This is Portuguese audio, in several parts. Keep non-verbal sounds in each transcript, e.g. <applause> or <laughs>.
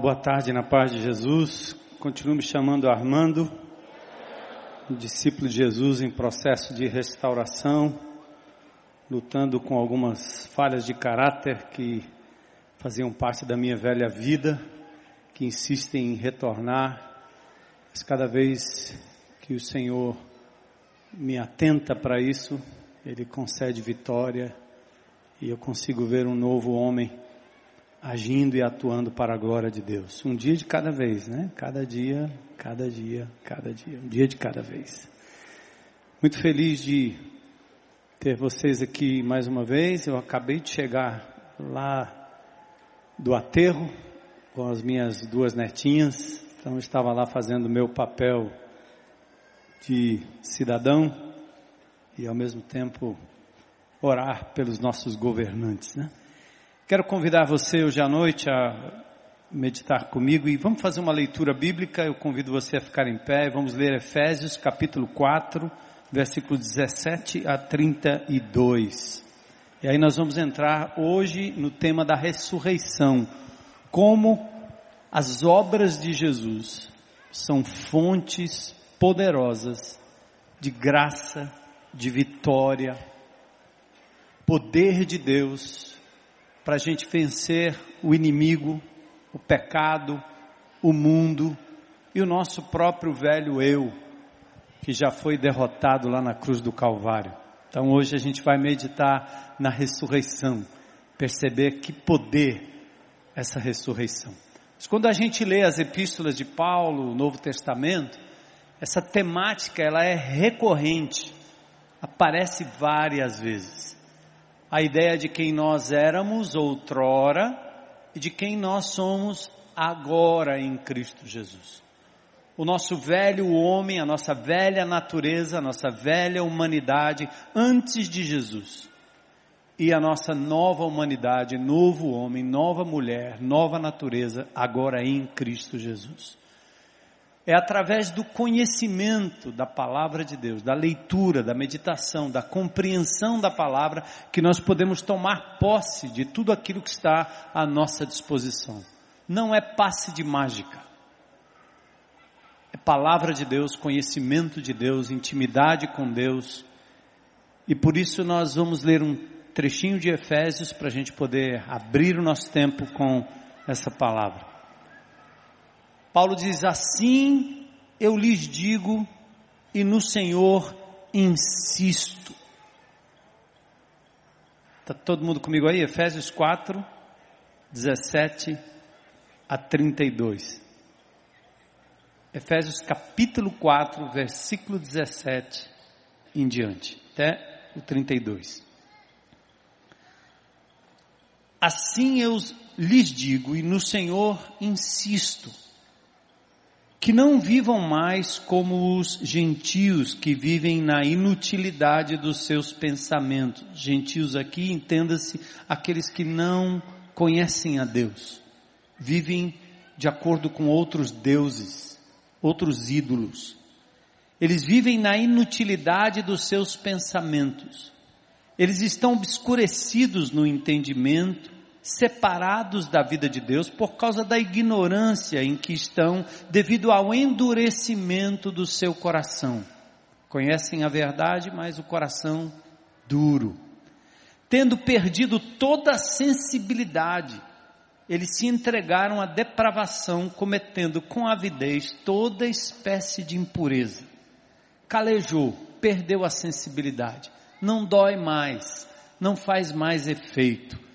Boa tarde na paz de Jesus. Continuo me chamando Armando, discípulo de Jesus em processo de restauração, lutando com algumas falhas de caráter que faziam parte da minha velha vida, que insistem em retornar, mas cada vez que o Senhor me atenta para isso, Ele concede vitória e eu consigo ver um novo homem agindo e atuando para a glória de Deus. Um dia de cada vez, né? Cada dia, cada dia, cada dia, um dia de cada vez. Muito feliz de ter vocês aqui mais uma vez. Eu acabei de chegar lá do aterro com as minhas duas netinhas. Então estava lá fazendo meu papel de cidadão e ao mesmo tempo orar pelos nossos governantes, né? Quero convidar você hoje à noite a meditar comigo e vamos fazer uma leitura bíblica. Eu convido você a ficar em pé e vamos ler Efésios capítulo 4, versículo 17 a 32. E aí nós vamos entrar hoje no tema da ressurreição. Como as obras de Jesus são fontes poderosas de graça, de vitória, poder de Deus para a gente vencer o inimigo, o pecado, o mundo e o nosso próprio velho eu, que já foi derrotado lá na cruz do Calvário. Então hoje a gente vai meditar na ressurreição, perceber que poder essa ressurreição. Mas quando a gente lê as epístolas de Paulo, o Novo Testamento, essa temática ela é recorrente, aparece várias vezes a ideia de quem nós éramos outrora e de quem nós somos agora em Cristo Jesus. O nosso velho homem, a nossa velha natureza, a nossa velha humanidade antes de Jesus. E a nossa nova humanidade, novo homem, nova mulher, nova natureza, agora em Cristo Jesus. É através do conhecimento da palavra de Deus, da leitura, da meditação, da compreensão da palavra, que nós podemos tomar posse de tudo aquilo que está à nossa disposição. Não é passe de mágica. É palavra de Deus, conhecimento de Deus, intimidade com Deus. E por isso nós vamos ler um trechinho de Efésios para a gente poder abrir o nosso tempo com essa palavra. Paulo diz: Assim eu lhes digo, e no Senhor insisto. Está todo mundo comigo aí? Efésios 4, 17 a 32. Efésios capítulo 4, versículo 17 em diante, até o 32. Assim eu lhes digo, e no Senhor insisto, que não vivam mais como os gentios que vivem na inutilidade dos seus pensamentos. Gentios aqui, entenda-se, aqueles que não conhecem a Deus, vivem de acordo com outros deuses, outros ídolos. Eles vivem na inutilidade dos seus pensamentos. Eles estão obscurecidos no entendimento, separados da vida de Deus por causa da ignorância em que estão devido ao endurecimento do seu coração. Conhecem a verdade, mas o coração duro. Tendo perdido toda a sensibilidade, eles se entregaram à depravação, cometendo com avidez toda espécie de impureza. Calejou, perdeu a sensibilidade, não dói mais, não faz mais efeito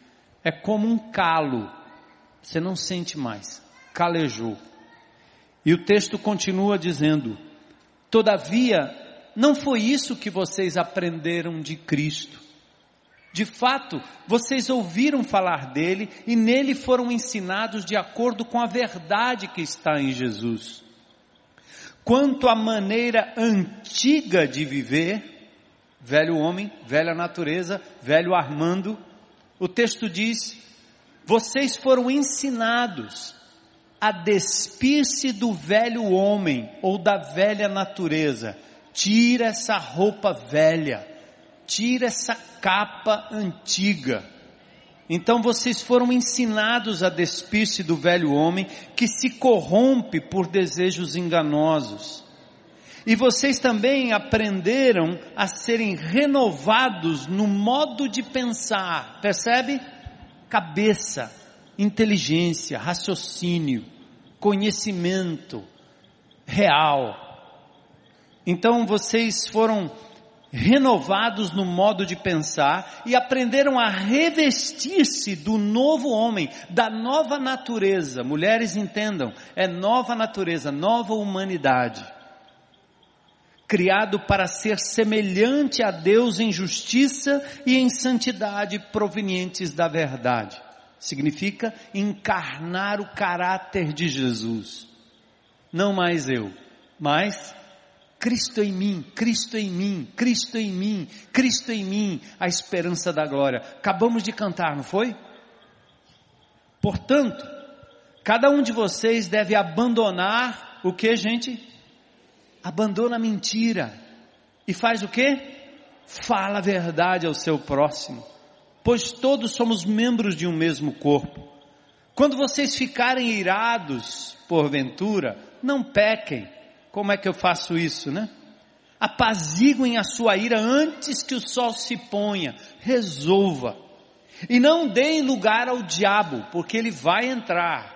é como um calo, você não sente mais, calejou. E o texto continua dizendo: Todavia, não foi isso que vocês aprenderam de Cristo. De fato, vocês ouviram falar dele e nele foram ensinados de acordo com a verdade que está em Jesus. Quanto à maneira antiga de viver, velho homem, velha natureza, velho Armando, o texto diz: vocês foram ensinados a despir-se do velho homem ou da velha natureza. Tira essa roupa velha, tira essa capa antiga. Então vocês foram ensinados a despir-se do velho homem que se corrompe por desejos enganosos. E vocês também aprenderam a serem renovados no modo de pensar, percebe? Cabeça, inteligência, raciocínio, conhecimento real. Então vocês foram renovados no modo de pensar e aprenderam a revestir-se do novo homem, da nova natureza. Mulheres entendam, é nova natureza, nova humanidade. Criado para ser semelhante a Deus em justiça e em santidade provenientes da verdade. Significa encarnar o caráter de Jesus. Não mais eu, mas Cristo em mim, Cristo em mim, Cristo em mim, Cristo em mim, a esperança da glória. Acabamos de cantar, não foi? Portanto, cada um de vocês deve abandonar o que, gente? Abandona a mentira e faz o que? Fala a verdade ao seu próximo, pois todos somos membros de um mesmo corpo. Quando vocês ficarem irados, porventura, não pequem como é que eu faço isso, né? Apaziguem a sua ira antes que o sol se ponha. Resolva. E não deem lugar ao diabo, porque ele vai entrar.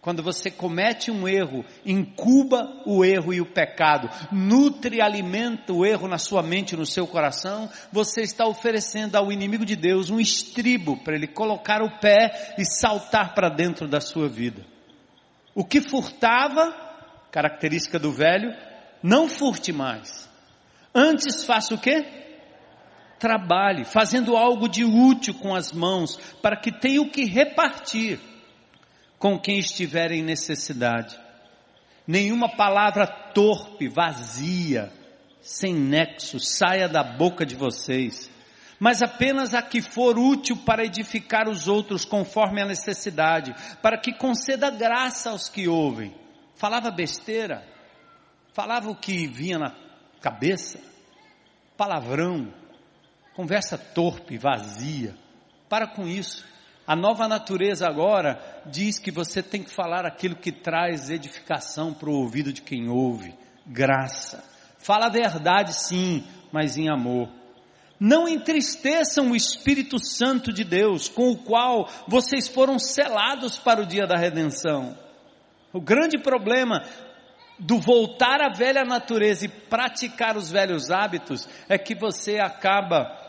Quando você comete um erro, incuba o erro e o pecado, nutre e alimenta o erro na sua mente, no seu coração, você está oferecendo ao inimigo de Deus um estribo para ele colocar o pé e saltar para dentro da sua vida. O que furtava, característica do velho, não furte mais. Antes faça o quê? Trabalhe, fazendo algo de útil com as mãos, para que tenha o que repartir com quem estiver em necessidade. Nenhuma palavra torpe, vazia, sem nexo, saia da boca de vocês, mas apenas a que for útil para edificar os outros conforme a necessidade, para que conceda graça aos que ouvem falava besteira, falava o que vinha na cabeça, palavrão, conversa torpe, vazia. Para com isso. A nova natureza agora diz que você tem que falar aquilo que traz edificação para o ouvido de quem ouve, graça. Fala a verdade sim, mas em amor. Não entristeçam o Espírito Santo de Deus, com o qual vocês foram selados para o dia da redenção. O grande problema do voltar à velha natureza e praticar os velhos hábitos é que você acaba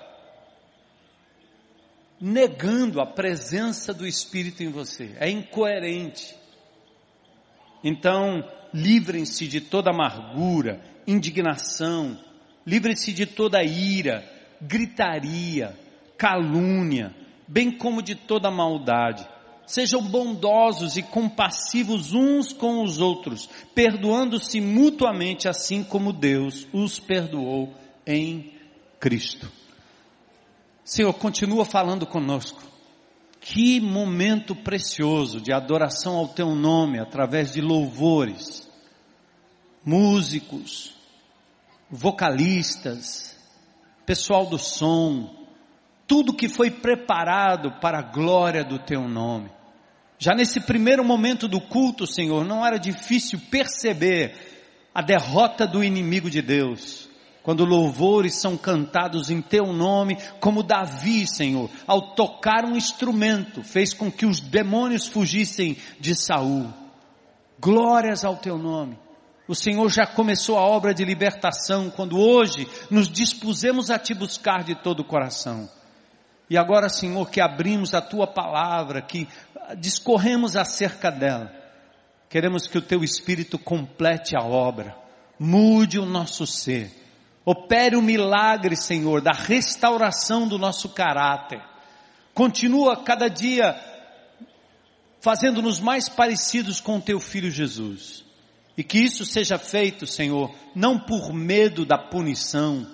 negando a presença do Espírito em você. É incoerente. Então, livrem-se de toda amargura, indignação, livrem-se de toda ira, gritaria, calúnia, bem como de toda maldade. Sejam bondosos e compassivos uns com os outros, perdoando-se mutuamente, assim como Deus os perdoou em Cristo. Senhor, continua falando conosco. Que momento precioso de adoração ao Teu nome através de louvores, músicos, vocalistas, pessoal do som, tudo que foi preparado para a glória do Teu nome. Já nesse primeiro momento do culto, Senhor, não era difícil perceber a derrota do inimigo de Deus. Quando louvores são cantados em teu nome, como Davi, Senhor, ao tocar um instrumento, fez com que os demônios fugissem de Saul. Glórias ao teu nome. O Senhor já começou a obra de libertação quando hoje nos dispusemos a te buscar de todo o coração. E agora, Senhor, que abrimos a tua palavra, que discorremos acerca dela. Queremos que o teu Espírito complete a obra, mude o nosso ser, opere o milagre, Senhor, da restauração do nosso caráter. Continua cada dia fazendo-nos mais parecidos com o teu filho Jesus. E que isso seja feito, Senhor, não por medo da punição,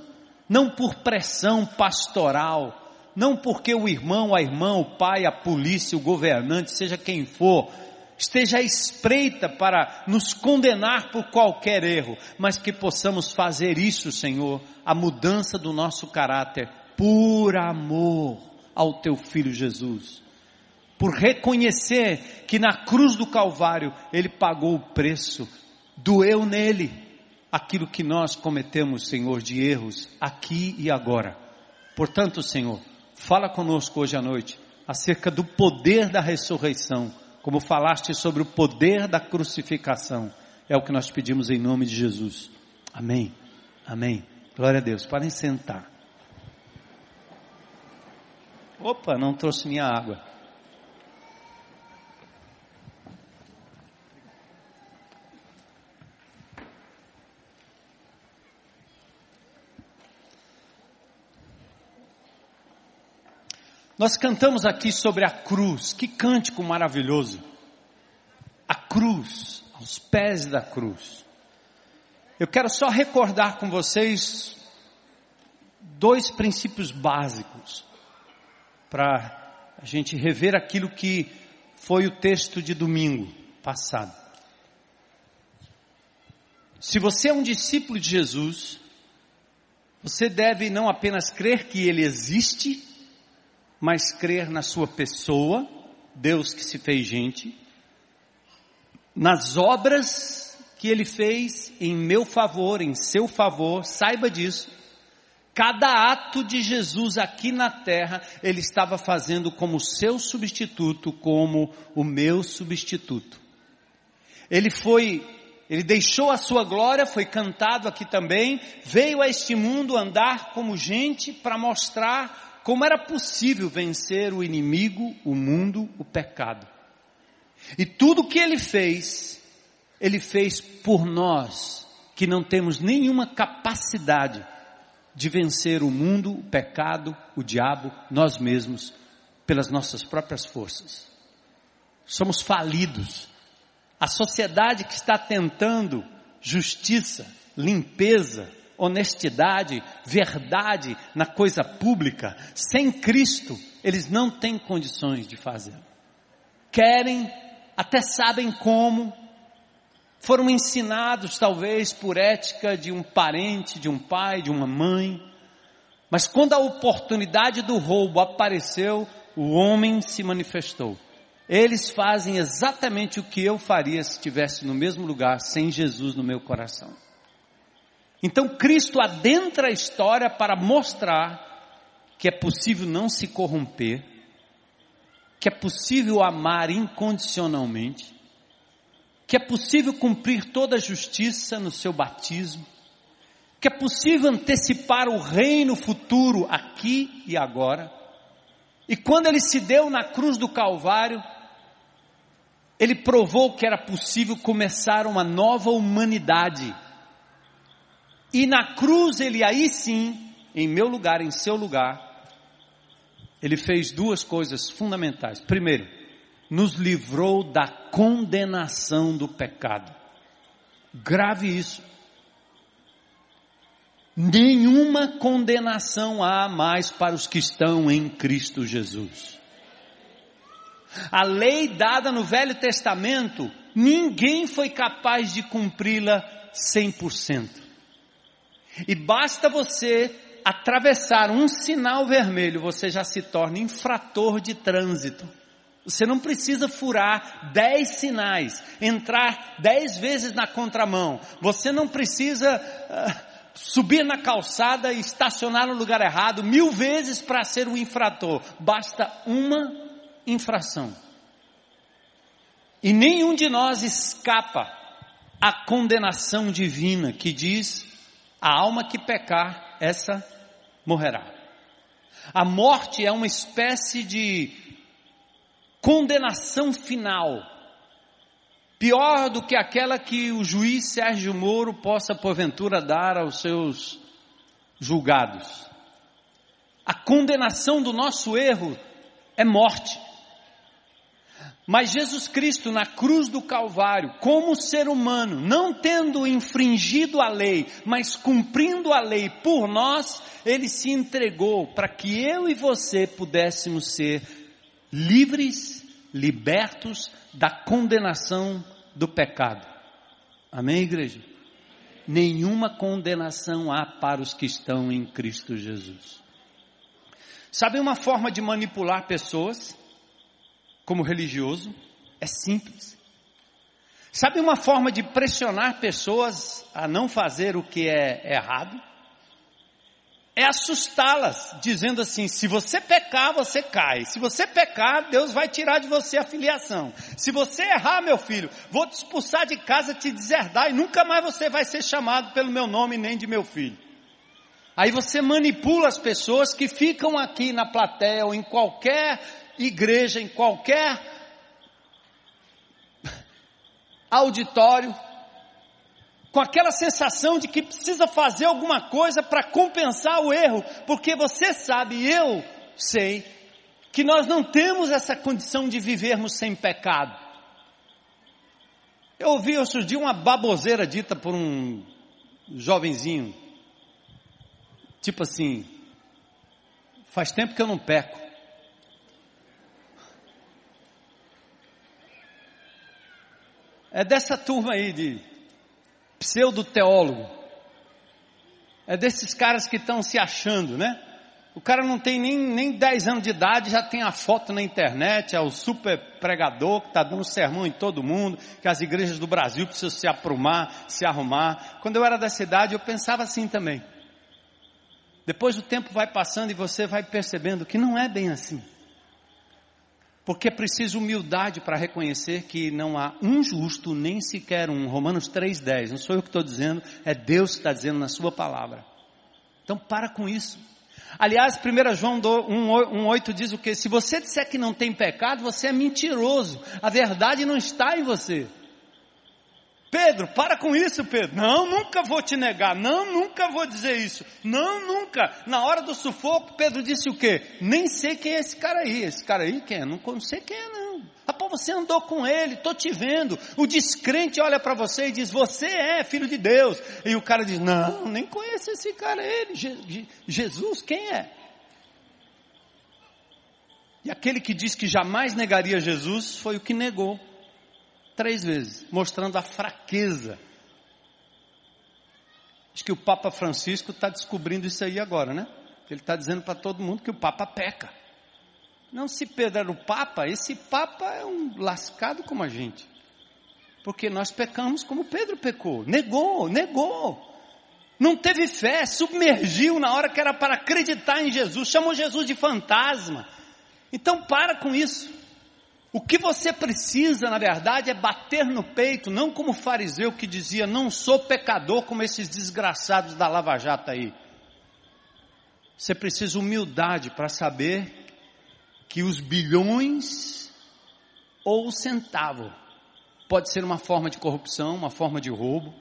não por pressão pastoral, não porque o irmão, a irmã, o pai, a polícia, o governante, seja quem for, esteja à espreita para nos condenar por qualquer erro, mas que possamos fazer isso, Senhor, a mudança do nosso caráter por amor ao teu filho Jesus. Por reconhecer que na cruz do Calvário ele pagou o preço, doeu nele aquilo que nós cometemos, Senhor, de erros aqui e agora. Portanto, Senhor, fala conosco hoje à noite acerca do poder da ressurreição, como falaste sobre o poder da crucificação. É o que nós pedimos em nome de Jesus. Amém. Amém. Glória a Deus. Podem sentar. Opa, não trouxe minha água. Nós cantamos aqui sobre a cruz, que cântico maravilhoso. A cruz, aos pés da cruz. Eu quero só recordar com vocês dois princípios básicos para a gente rever aquilo que foi o texto de domingo passado. Se você é um discípulo de Jesus, você deve não apenas crer que ele existe, mas crer na sua pessoa, Deus que se fez gente, nas obras que ele fez em meu favor, em seu favor, saiba disso. Cada ato de Jesus aqui na terra, ele estava fazendo como seu substituto, como o meu substituto. Ele foi, ele deixou a sua glória, foi cantado aqui também, veio a este mundo andar como gente para mostrar como era possível vencer o inimigo, o mundo, o pecado. E tudo que ele fez, ele fez por nós, que não temos nenhuma capacidade de vencer o mundo, o pecado, o diabo, nós mesmos, pelas nossas próprias forças. Somos falidos. A sociedade que está tentando justiça, limpeza, honestidade, verdade na coisa pública, sem Cristo, eles não têm condições de fazer. Querem, até sabem como, foram ensinados talvez por ética de um parente, de um pai, de uma mãe, mas quando a oportunidade do roubo apareceu, o homem se manifestou. Eles fazem exatamente o que eu faria se estivesse no mesmo lugar sem Jesus no meu coração. Então Cristo adentra a história para mostrar que é possível não se corromper, que é possível amar incondicionalmente, que é possível cumprir toda a justiça no seu batismo, que é possível antecipar o reino futuro aqui e agora. E quando ele se deu na cruz do Calvário, ele provou que era possível começar uma nova humanidade e na cruz ele aí sim, em meu lugar, em seu lugar, ele fez duas coisas fundamentais. Primeiro, nos livrou da condenação do pecado. Grave isso. Nenhuma condenação há mais para os que estão em Cristo Jesus. A lei dada no Velho Testamento, ninguém foi capaz de cumpri-la 100%. E basta você atravessar um sinal vermelho, você já se torna infrator de trânsito. Você não precisa furar dez sinais, entrar dez vezes na contramão. Você não precisa uh, subir na calçada e estacionar no lugar errado mil vezes para ser um infrator. Basta uma infração. E nenhum de nós escapa à condenação divina que diz a alma que pecar, essa morrerá. A morte é uma espécie de condenação final, pior do que aquela que o juiz Sérgio Moro possa porventura dar aos seus julgados. A condenação do nosso erro é morte. Mas Jesus Cristo na cruz do Calvário, como ser humano, não tendo infringido a lei, mas cumprindo a lei por nós, ele se entregou para que eu e você pudéssemos ser livres, libertos da condenação do pecado. Amém, igreja? Nenhuma condenação há para os que estão em Cristo Jesus. Sabe uma forma de manipular pessoas como religioso? É simples. Sabe uma forma de pressionar pessoas a não fazer o que é errado? É assustá-las, dizendo assim: se você pecar, você cai. Se você pecar, Deus vai tirar de você a filiação. Se você errar, meu filho, vou te expulsar de casa, te deserdar e nunca mais você vai ser chamado pelo meu nome nem de meu filho. Aí você manipula as pessoas que ficam aqui na plateia ou em qualquer igreja, em qualquer auditório, com aquela sensação de que precisa fazer alguma coisa para compensar o erro, porque você sabe, eu sei, que nós não temos essa condição de vivermos sem pecado. Eu ouvi outro dia uma baboseira dita por um jovenzinho, tipo assim, faz tempo que eu não peco. É dessa turma aí de pseudo-teólogo. É desses caras que estão se achando, né? O cara não tem nem, nem 10 anos de idade, já tem a foto na internet, é o super pregador que está dando sermão em todo mundo, que as igrejas do Brasil precisam se aprumar, se arrumar. Quando eu era da cidade, eu pensava assim também. Depois o tempo vai passando e você vai percebendo que não é bem assim. Porque é preciso humildade para reconhecer que não há um justo, nem sequer um. Romanos 3,10. Não sou eu que estou dizendo, é Deus que está dizendo na sua palavra. Então para com isso. Aliás, 1 João 1,8 diz o que? Se você disser que não tem pecado, você é mentiroso. A verdade não está em você. Pedro, para com isso, Pedro. Não, nunca vou te negar. Não, nunca vou dizer isso. Não, nunca. Na hora do sufoco, Pedro disse o quê? Nem sei quem é esse cara aí. Esse cara aí quem é? Não sei quem é não. Pô, você andou com ele, tô te vendo. O descrente olha para você e diz, você é filho de Deus. E o cara diz, não, nem conheço esse cara, ele. Je Jesus, quem é? E aquele que diz que jamais negaria Jesus foi o que negou três vezes, mostrando a fraqueza. Acho que o Papa Francisco está descobrindo isso aí agora, né? Ele está dizendo para todo mundo que o Papa peca. Não se Pedro era o Papa, esse Papa é um lascado como a gente. Porque nós pecamos como Pedro pecou. Negou, negou. Não teve fé, submergiu na hora que era para acreditar em Jesus, chamou Jesus de fantasma. Então para com isso. O que você precisa, na verdade, é bater no peito, não como fariseu que dizia, não sou pecador como esses desgraçados da Lava Jato aí. Você precisa humildade para saber que os bilhões ou o centavo pode ser uma forma de corrupção, uma forma de roubo,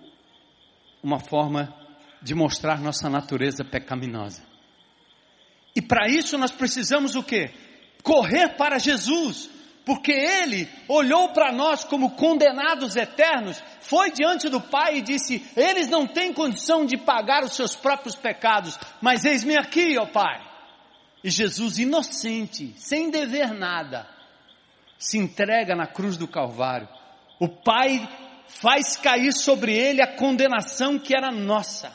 uma forma de mostrar nossa natureza pecaminosa. E para isso nós precisamos o quê? Correr para Jesus, porque ele olhou para nós como condenados eternos, foi diante do Pai e disse: Eles não têm condição de pagar os seus próprios pecados, mas eis-me aqui, ó Pai. E Jesus, inocente, sem dever nada, se entrega na cruz do Calvário. O Pai faz cair sobre ele a condenação que era nossa.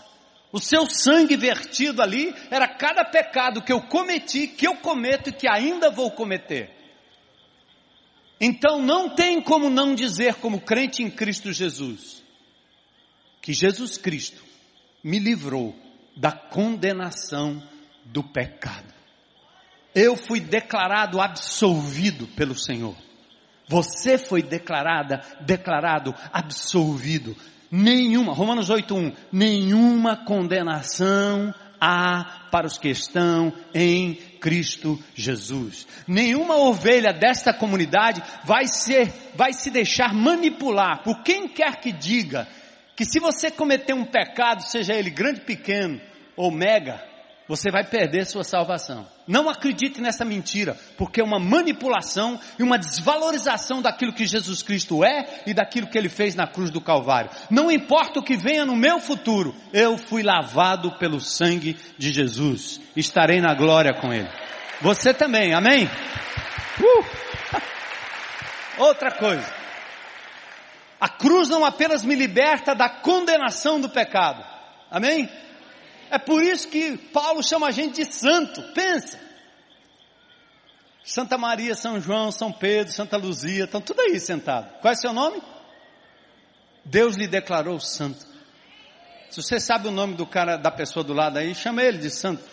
O seu sangue vertido ali era cada pecado que eu cometi, que eu cometo e que ainda vou cometer. Então não tem como não dizer, como crente em Cristo Jesus, que Jesus Cristo me livrou da condenação do pecado. Eu fui declarado absolvido pelo Senhor. Você foi declarada, declarado absolvido. Nenhuma, Romanos 8:1, nenhuma condenação há para os que estão em Cristo Jesus. Nenhuma ovelha desta comunidade vai ser, vai se deixar manipular por quem quer que diga que se você cometer um pecado, seja ele grande, pequeno ou mega, você vai perder sua salvação. Não acredite nessa mentira, porque é uma manipulação e uma desvalorização daquilo que Jesus Cristo é e daquilo que ele fez na cruz do Calvário. Não importa o que venha no meu futuro, eu fui lavado pelo sangue de Jesus. Estarei na glória com ele. Você também, amém? Uh! <laughs> Outra coisa. A cruz não apenas me liberta da condenação do pecado. Amém? É por isso que Paulo chama a gente de santo. Pensa. Santa Maria, São João, São Pedro, Santa Luzia, estão tudo aí sentados. Qual é seu nome? Deus lhe declarou santo. Se você sabe o nome do cara, da pessoa do lado aí, chama ele de santo.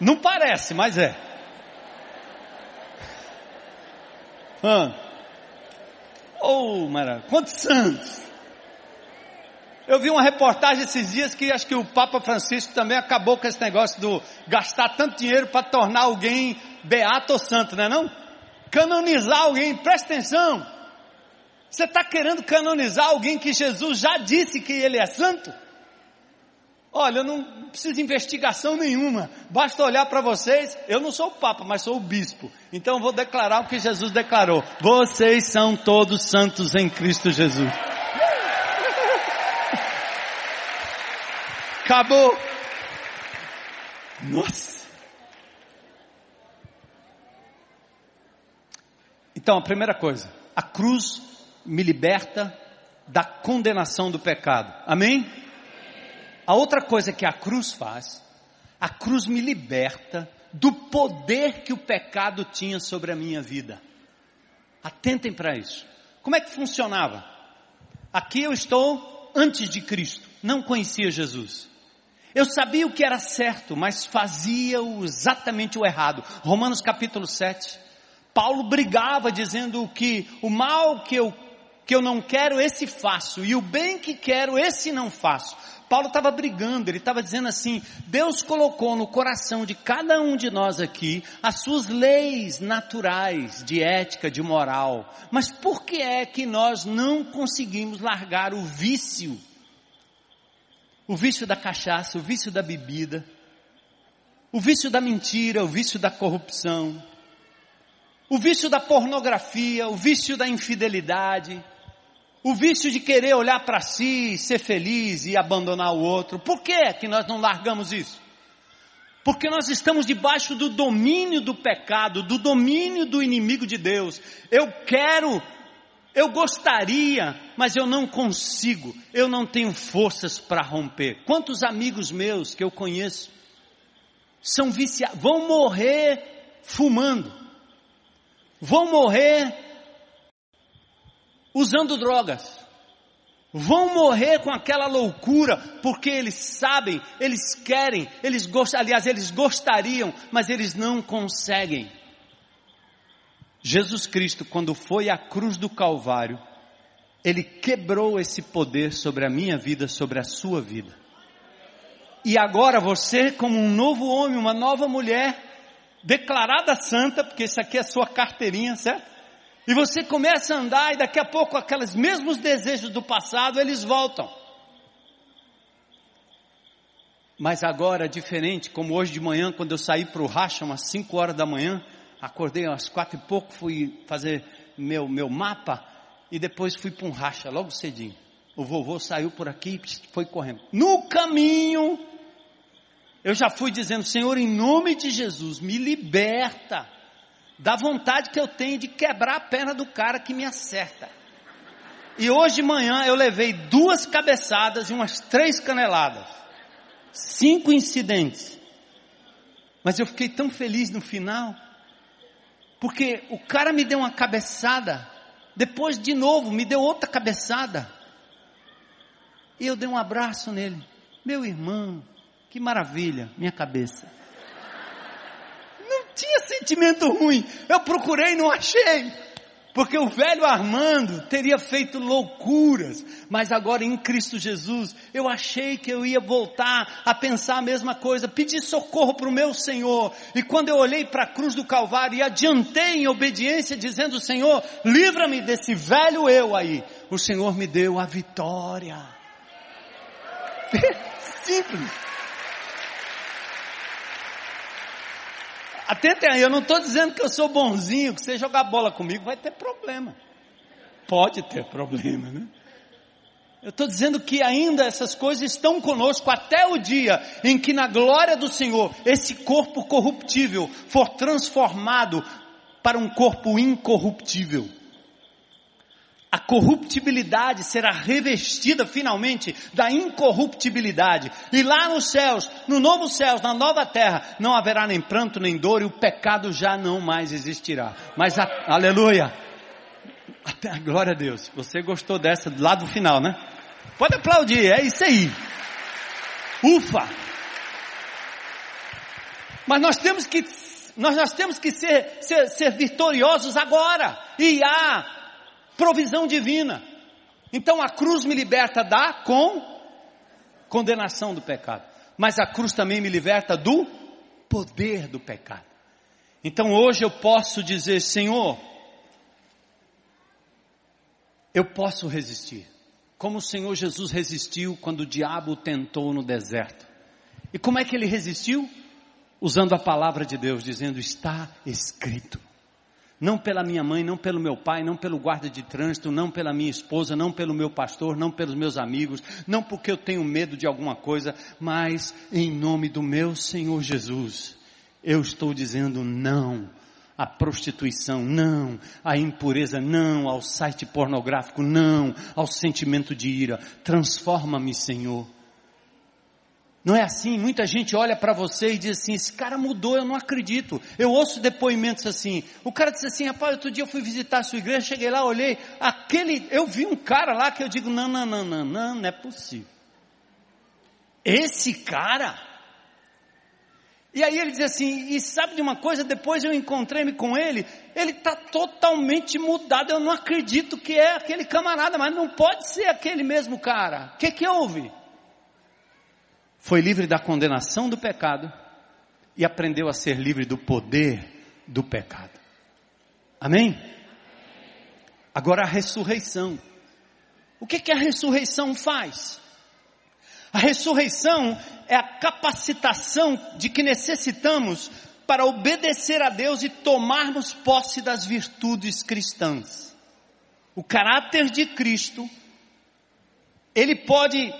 Não parece, mas é. Ah. Oh, maravilha. Quantos santos? Eu vi uma reportagem esses dias que acho que o Papa Francisco também acabou com esse negócio do gastar tanto dinheiro para tornar alguém beato ou santo, não é não? Canonizar alguém, presta atenção. Você está querendo canonizar alguém que Jesus já disse que ele é santo? Olha, eu não preciso de investigação nenhuma. Basta olhar para vocês. Eu não sou o Papa, mas sou o Bispo. Então vou declarar o que Jesus declarou. Vocês são todos santos em Cristo Jesus. Acabou. Nossa. Então, a primeira coisa, a cruz me liberta da condenação do pecado. Amém? A outra coisa que a cruz faz, a cruz me liberta do poder que o pecado tinha sobre a minha vida. Atentem para isso. Como é que funcionava? Aqui eu estou antes de Cristo, não conhecia Jesus. Eu sabia o que era certo, mas fazia exatamente o errado. Romanos capítulo 7. Paulo brigava dizendo que o mal que eu, que eu não quero, esse faço, e o bem que quero, esse não faço. Paulo estava brigando, ele estava dizendo assim: Deus colocou no coração de cada um de nós aqui as suas leis naturais de ética, de moral. Mas por que é que nós não conseguimos largar o vício o vício da cachaça, o vício da bebida, o vício da mentira, o vício da corrupção, o vício da pornografia, o vício da infidelidade, o vício de querer olhar para si, ser feliz e abandonar o outro. Por que que nós não largamos isso? Porque nós estamos debaixo do domínio do pecado, do domínio do inimigo de Deus. Eu quero eu gostaria, mas eu não consigo. Eu não tenho forças para romper. Quantos amigos meus que eu conheço são viciados, vão morrer fumando, vão morrer usando drogas, vão morrer com aquela loucura, porque eles sabem, eles querem, eles gostam, aliás, eles gostariam, mas eles não conseguem. Jesus Cristo, quando foi à cruz do Calvário, ele quebrou esse poder sobre a minha vida, sobre a sua vida. E agora você, como um novo homem, uma nova mulher, declarada santa, porque isso aqui é a sua carteirinha, certo? E você começa a andar e daqui a pouco aqueles mesmos desejos do passado, eles voltam. Mas agora, diferente, como hoje de manhã, quando eu saí para o racha, umas 5 horas da manhã, acordei às quatro e pouco, fui fazer meu, meu mapa e depois fui para um racha logo cedinho. O vovô saiu por aqui e foi correndo. No caminho, eu já fui dizendo, Senhor, em nome de Jesus, me liberta da vontade que eu tenho de quebrar a perna do cara que me acerta. E hoje de manhã eu levei duas cabeçadas e umas três caneladas. Cinco incidentes. Mas eu fiquei tão feliz no final. Porque o cara me deu uma cabeçada, depois de novo me deu outra cabeçada. E eu dei um abraço nele. Meu irmão, que maravilha, minha cabeça. Não tinha sentimento ruim. Eu procurei e não achei. Porque o velho Armando teria feito loucuras, mas agora em Cristo Jesus, eu achei que eu ia voltar a pensar a mesma coisa, pedir socorro para o meu Senhor. E quando eu olhei para a cruz do Calvário e adiantei em obediência, dizendo: Senhor, livra-me desse velho eu aí, o Senhor me deu a vitória. <laughs> Simples. Atentem aí, eu não estou dizendo que eu sou bonzinho, que você jogar bola comigo vai ter problema. Pode ter problema, né? Eu estou dizendo que ainda essas coisas estão conosco até o dia em que na glória do Senhor esse corpo corruptível for transformado para um corpo incorruptível. A corruptibilidade será revestida finalmente da incorruptibilidade. E lá nos céus, no novo céu, na nova terra, não haverá nem pranto nem dor e o pecado já não mais existirá. Mas, a, aleluia! Até a glória a Deus. Você gostou dessa lá do final, né? Pode aplaudir, é isso aí. Ufa! Mas nós temos que, nós, nós temos que ser, ser, ser vitoriosos agora. E há provisão divina. Então a cruz me liberta da com condenação do pecado, mas a cruz também me liberta do poder do pecado. Então hoje eu posso dizer, Senhor, eu posso resistir, como o Senhor Jesus resistiu quando o diabo tentou no deserto. E como é que ele resistiu? Usando a palavra de Deus, dizendo: está escrito. Não pela minha mãe, não pelo meu pai, não pelo guarda de trânsito, não pela minha esposa, não pelo meu pastor, não pelos meus amigos, não porque eu tenho medo de alguma coisa, mas em nome do meu Senhor Jesus, eu estou dizendo não à prostituição, não à impureza, não ao site pornográfico, não ao sentimento de ira. Transforma-me, Senhor não é assim? Muita gente olha para você e diz assim: esse cara mudou, eu não acredito. Eu ouço depoimentos assim. O cara disse assim: rapaz, outro dia eu fui visitar a sua igreja, cheguei lá, olhei, aquele, eu vi um cara lá que eu digo: não, não, não, não, não, não é possível. Esse cara. E aí ele diz assim: e sabe de uma coisa? Depois eu encontrei-me com ele, ele está totalmente mudado. Eu não acredito que é aquele camarada, mas não pode ser aquele mesmo cara. O que, que houve? Foi livre da condenação do pecado e aprendeu a ser livre do poder do pecado. Amém? Agora a ressurreição. O que, que a ressurreição faz? A ressurreição é a capacitação de que necessitamos para obedecer a Deus e tomarmos posse das virtudes cristãs. O caráter de Cristo, ele pode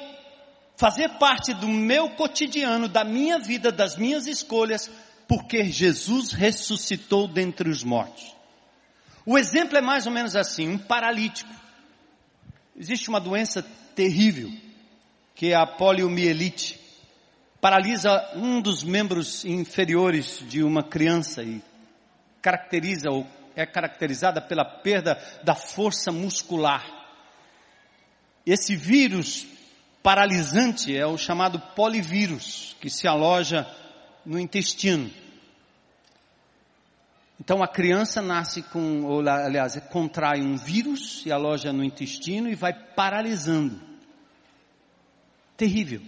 fazer parte do meu cotidiano, da minha vida, das minhas escolhas, porque Jesus ressuscitou dentre os mortos. O exemplo é mais ou menos assim: um paralítico. Existe uma doença terrível, que é a poliomielite. Paralisa um dos membros inferiores de uma criança e caracteriza ou é caracterizada pela perda da força muscular. Esse vírus paralisante é o chamado polivírus, que se aloja no intestino. Então a criança nasce com, ou aliás, contrai um vírus, se aloja no intestino e vai paralisando. Terrível.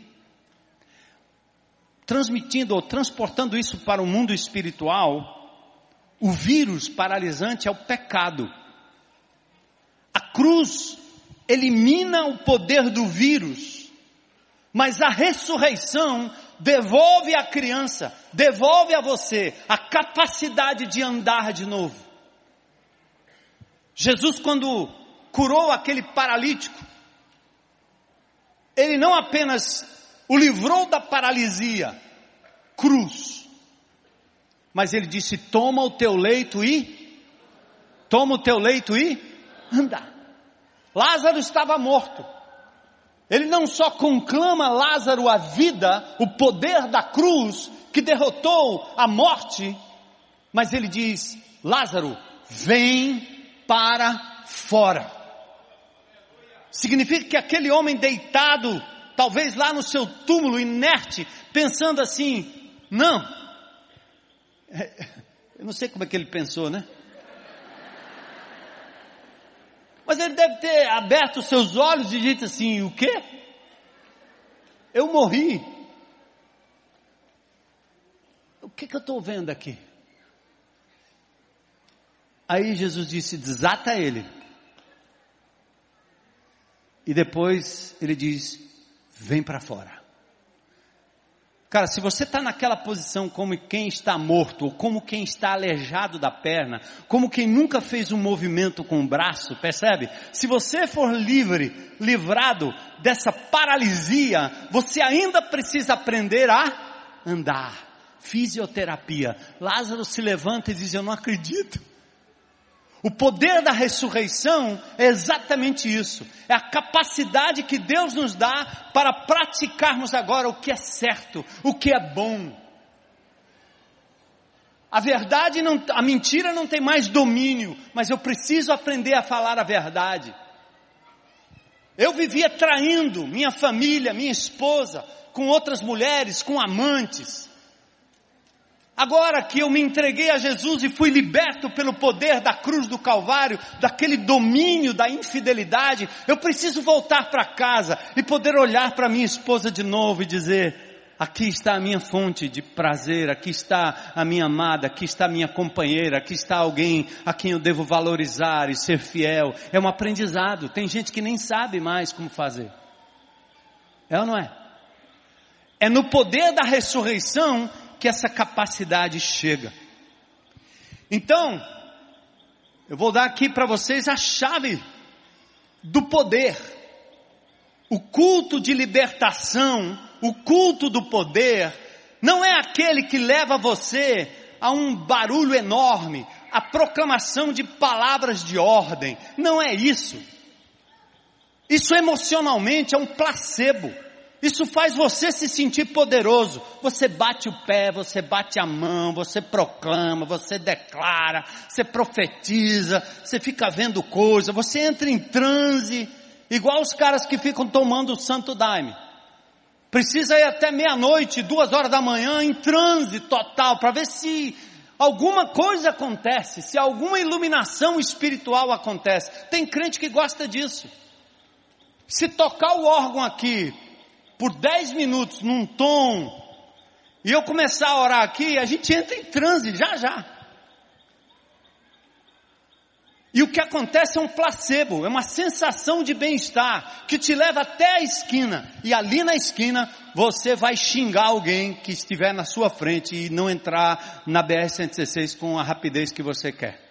Transmitindo ou transportando isso para o mundo espiritual, o vírus paralisante é o pecado. A cruz elimina o poder do vírus mas a ressurreição devolve à criança, devolve a você a capacidade de andar de novo. Jesus, quando curou aquele paralítico, ele não apenas o livrou da paralisia, cruz, mas ele disse: toma o teu leito e, toma o teu leito e anda. Lázaro estava morto. Ele não só conclama Lázaro à vida, o poder da cruz que derrotou a morte, mas ele diz: Lázaro, vem para fora. Significa que aquele homem deitado, talvez lá no seu túmulo inerte, pensando assim: não, <laughs> eu não sei como é que ele pensou, né? Mas ele deve ter aberto seus olhos e dito assim: o quê? Eu morri. O que, que eu estou vendo aqui? Aí Jesus disse: desata ele. E depois ele diz: vem para fora. Cara, se você está naquela posição como quem está morto, ou como quem está aleijado da perna, como quem nunca fez um movimento com o braço, percebe? Se você for livre, livrado dessa paralisia, você ainda precisa aprender a andar. Fisioterapia. Lázaro se levanta e diz: Eu não acredito. O poder da ressurreição é exatamente isso. É a capacidade que Deus nos dá para praticarmos agora o que é certo, o que é bom. A verdade não, a mentira não tem mais domínio, mas eu preciso aprender a falar a verdade. Eu vivia traindo minha família, minha esposa, com outras mulheres, com amantes. Agora que eu me entreguei a Jesus e fui liberto pelo poder da cruz do Calvário, daquele domínio da infidelidade, eu preciso voltar para casa e poder olhar para minha esposa de novo e dizer: aqui está a minha fonte de prazer, aqui está a minha amada, aqui está a minha companheira, aqui está alguém a quem eu devo valorizar e ser fiel. É um aprendizado. Tem gente que nem sabe mais como fazer. É ou não é? É no poder da ressurreição que essa capacidade chega. Então, eu vou dar aqui para vocês a chave do poder. O culto de libertação, o culto do poder, não é aquele que leva você a um barulho enorme, a proclamação de palavras de ordem. Não é isso. Isso emocionalmente é um placebo. Isso faz você se sentir poderoso. Você bate o pé, você bate a mão, você proclama, você declara, você profetiza, você fica vendo coisa, você entra em transe, igual os caras que ficam tomando o santo daime. Precisa ir até meia-noite, duas horas da manhã, em transe total, para ver se alguma coisa acontece, se alguma iluminação espiritual acontece. Tem crente que gosta disso. Se tocar o órgão aqui, por 10 minutos num tom, e eu começar a orar aqui, a gente entra em transe já já. E o que acontece é um placebo, é uma sensação de bem-estar que te leva até a esquina. E ali na esquina você vai xingar alguém que estiver na sua frente e não entrar na BR-116 com a rapidez que você quer.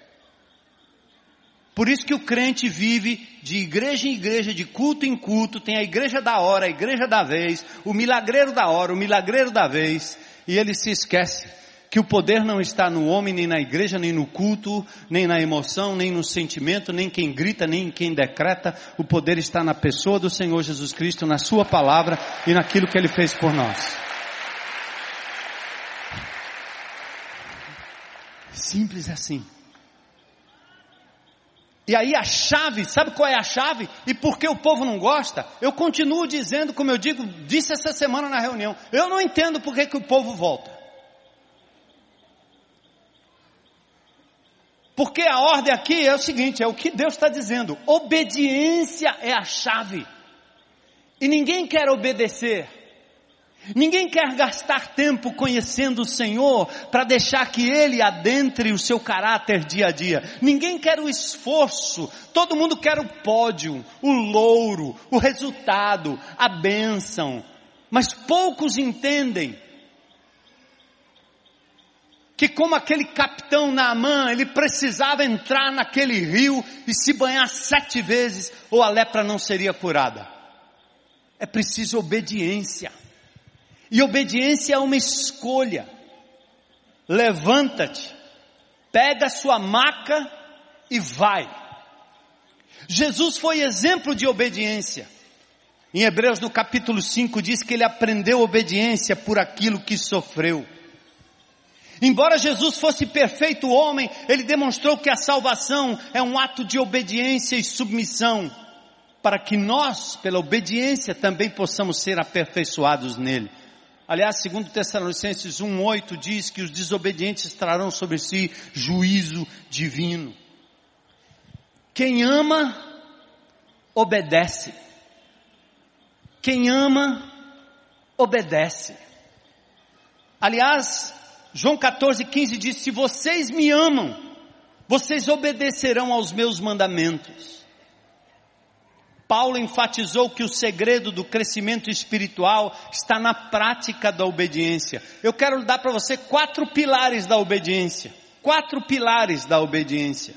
Por isso que o crente vive de igreja em igreja, de culto em culto, tem a igreja da hora, a igreja da vez, o milagreiro da hora, o milagreiro da vez, e ele se esquece que o poder não está no homem, nem na igreja, nem no culto, nem na emoção, nem no sentimento, nem quem grita, nem quem decreta. O poder está na pessoa do Senhor Jesus Cristo, na Sua palavra e naquilo que Ele fez por nós. Simples assim. E aí a chave, sabe qual é a chave? E por que o povo não gosta? Eu continuo dizendo, como eu digo, disse essa semana na reunião, eu não entendo por que, que o povo volta. Porque a ordem aqui é o seguinte, é o que Deus está dizendo, obediência é a chave. E ninguém quer obedecer. Ninguém quer gastar tempo conhecendo o Senhor para deixar que Ele adentre o seu caráter dia a dia. Ninguém quer o esforço. Todo mundo quer o pódio, o louro, o resultado, a bênção. Mas poucos entendem que como aquele capitão Naamã, ele precisava entrar naquele rio e se banhar sete vezes ou a lepra não seria curada. É preciso obediência. E obediência é uma escolha. Levanta-te, pega a sua maca e vai. Jesus foi exemplo de obediência. Em Hebreus no capítulo 5 diz que ele aprendeu obediência por aquilo que sofreu. Embora Jesus fosse perfeito homem, ele demonstrou que a salvação é um ato de obediência e submissão, para que nós, pela obediência, também possamos ser aperfeiçoados nele. Aliás, segundo Tessalonicenses 1:8 diz que os desobedientes trarão sobre si juízo divino. Quem ama obedece. Quem ama obedece. Aliás, João 14:15 diz: "Se vocês me amam, vocês obedecerão aos meus mandamentos." Paulo enfatizou que o segredo do crescimento espiritual está na prática da obediência. Eu quero dar para você quatro pilares da obediência. Quatro pilares da obediência.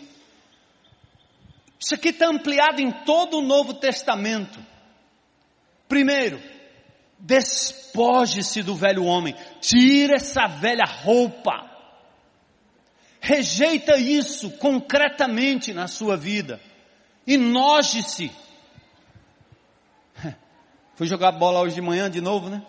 Isso aqui está ampliado em todo o Novo Testamento. Primeiro, despoje-se do velho homem, tire essa velha roupa, rejeita isso concretamente na sua vida. E noje-se. Fui jogar bola hoje de manhã de novo, né?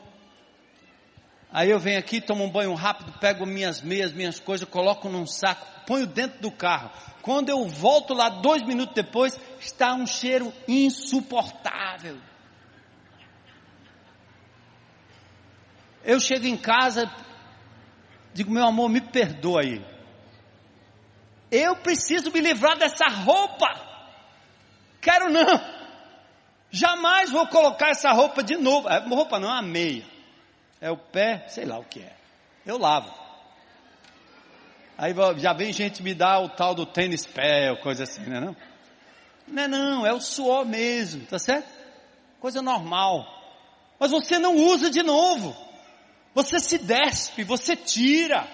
Aí eu venho aqui, tomo um banho rápido, pego minhas meias, minhas coisas, coloco num saco, ponho dentro do carro. Quando eu volto lá dois minutos depois, está um cheiro insuportável. Eu chego em casa, digo, meu amor, me perdoa aí. Eu preciso me livrar dessa roupa. Quero não. Jamais vou colocar essa roupa de novo. É roupa não, é uma meia. É o pé, sei lá o que é. Eu lavo. Aí já vem gente me dar o tal do tênis pé, ou coisa assim, né não? Não é não, é o suor mesmo, tá certo? Coisa normal. Mas você não usa de novo. Você se despe, você tira.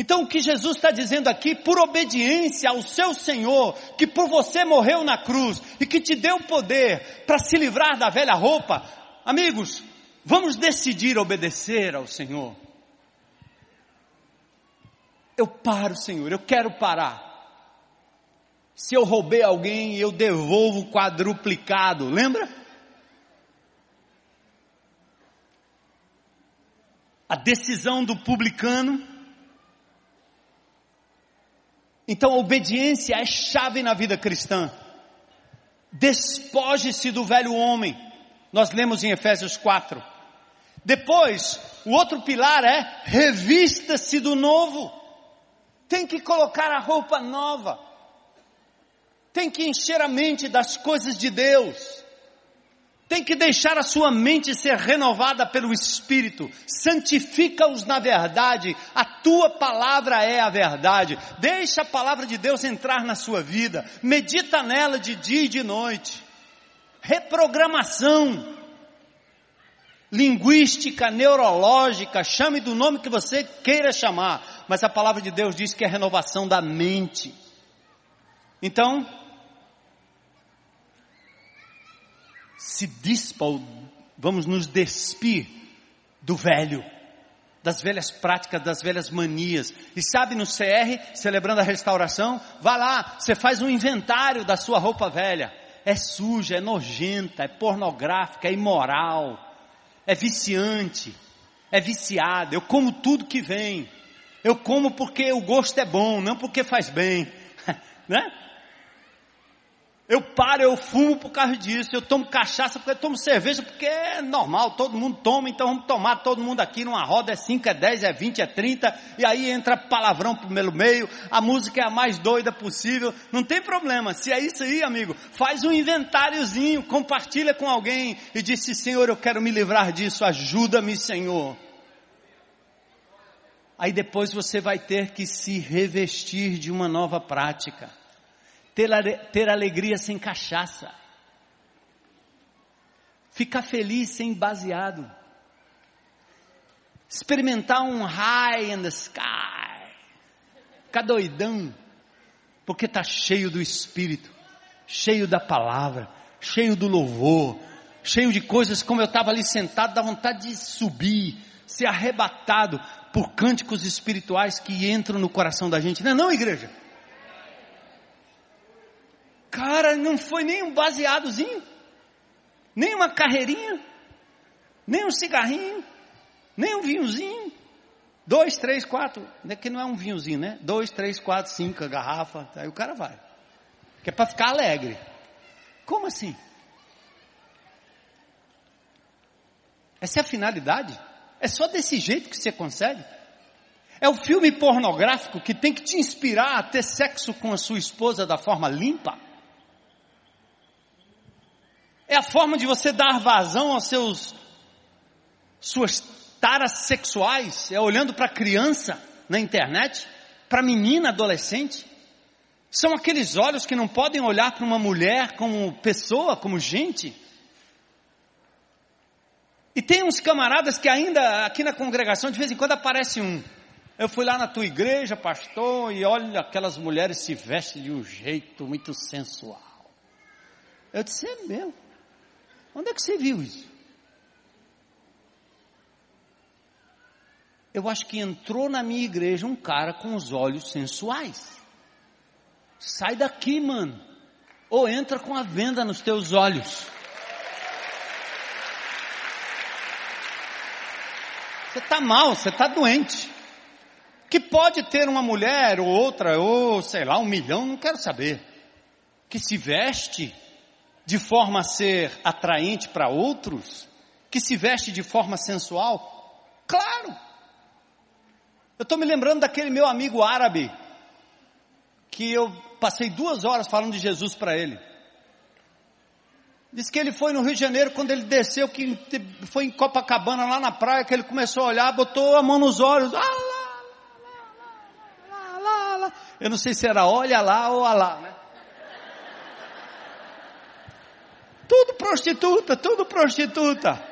Então o que Jesus está dizendo aqui, por obediência ao seu Senhor, que por você morreu na cruz e que te deu poder para se livrar da velha roupa, amigos, vamos decidir obedecer ao Senhor. Eu paro, Senhor, eu quero parar. Se eu roubei alguém, eu devolvo quadruplicado, lembra? A decisão do publicano então a obediência é chave na vida cristã. Despoje-se do velho homem. Nós lemos em Efésios 4. Depois, o outro pilar é revista-se do novo. Tem que colocar a roupa nova. Tem que encher a mente das coisas de Deus. Tem que deixar a sua mente ser renovada pelo Espírito. Santifica-os na verdade. A tua palavra é a verdade. Deixa a palavra de Deus entrar na sua vida. Medita nela de dia e de noite. Reprogramação. Linguística, neurológica, chame do nome que você queira chamar. Mas a palavra de Deus diz que é renovação da mente. Então, se dispa, vamos nos despir do velho, das velhas práticas, das velhas manias. E sabe, no CR, celebrando a restauração, vá lá, você faz um inventário da sua roupa velha. É suja, é nojenta, é pornográfica, é imoral, é viciante, é viciada. Eu como tudo que vem. Eu como porque o gosto é bom, não porque faz bem. <laughs> né? Eu paro, eu fumo por causa disso, eu tomo cachaça porque eu tomo cerveja porque é normal, todo mundo toma, então vamos tomar todo mundo aqui numa roda, é 5, é 10, é 20, é 30, e aí entra palavrão pelo meio, a música é a mais doida possível, não tem problema, se é isso aí amigo, faz um inventáriozinho, compartilha com alguém e diz, Senhor eu quero me livrar disso, ajuda-me Senhor. Aí depois você vai ter que se revestir de uma nova prática ter, ter alegria sem cachaça, ficar feliz sem baseado, experimentar um high in the sky, ficar doidão, porque está cheio do Espírito, cheio da palavra, cheio do louvor, cheio de coisas como eu estava ali sentado, dá vontade de subir, ser arrebatado por cânticos espirituais que entram no coração da gente. Não é não, igreja? Cara, não foi nem um baseadozinho, nem uma carreirinha, nem um cigarrinho, nem um vinhozinho. Dois, três, quatro, né, que não é um vinhozinho, né? Dois, três, quatro, cinco, a garrafa, aí o cara vai. Que é para ficar alegre. Como assim? Essa é a finalidade? É só desse jeito que você consegue? É o filme pornográfico que tem que te inspirar a ter sexo com a sua esposa da forma limpa? É a forma de você dar vazão aos seus, suas taras sexuais, é olhando para criança na internet, para menina adolescente. São aqueles olhos que não podem olhar para uma mulher como pessoa, como gente. E tem uns camaradas que ainda aqui na congregação de vez em quando aparece um. Eu fui lá na tua igreja, pastor, e olha aquelas mulheres se vestem de um jeito muito sensual. Eu disse, é mesmo. Onde é que você viu isso? eu acho que entrou na minha igreja um cara com os olhos sensuais. Sai daqui, mano. Ou entra com a venda nos teus olhos. Você está mal, você está doente. Que pode ter uma mulher ou outra, ou sei lá, um milhão, não quero saber. Que se veste de forma a ser atraente para outros, que se veste de forma sensual. Claro. Eu estou me lembrando daquele meu amigo árabe, que eu passei duas horas falando de Jesus para ele. Diz que ele foi no Rio de Janeiro, quando ele desceu, que foi em Copacabana, lá na praia, que ele começou a olhar, botou a mão nos olhos. Ah, lá, lá, lá, lá, Eu não sei se era olha lá ou alá, né? Tudo prostituta, tudo prostituta.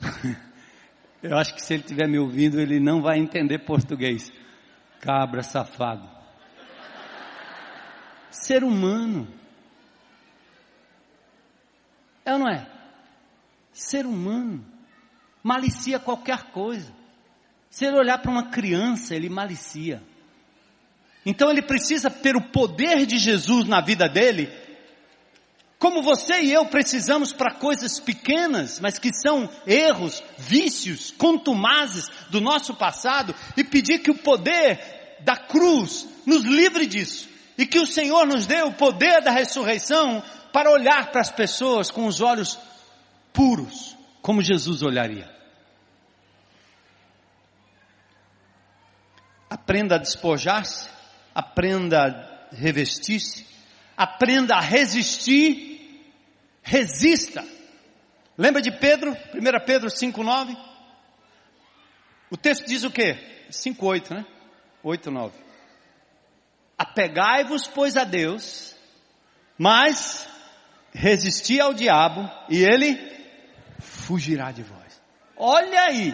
<laughs> Eu acho que se ele estiver me ouvindo, ele não vai entender português. Cabra safado ser humano. É ou não é? Ser humano. Malicia qualquer coisa. Se ele olhar para uma criança, ele malicia. Então ele precisa ter o poder de Jesus na vida dele, como você e eu precisamos para coisas pequenas, mas que são erros, vícios, contumazes do nosso passado, e pedir que o poder da cruz nos livre disso e que o Senhor nos dê o poder da ressurreição para olhar para as pessoas com os olhos puros, como Jesus olharia. Aprenda a despojar-se, aprenda a revestir-se, aprenda a resistir, resista. Lembra de Pedro, 1 Pedro 5,9? O texto diz o quê? 5,8, né? 8, 9. Apegai-vos, pois, a Deus, mas resisti ao diabo e ele fugirá de vós. Olha aí.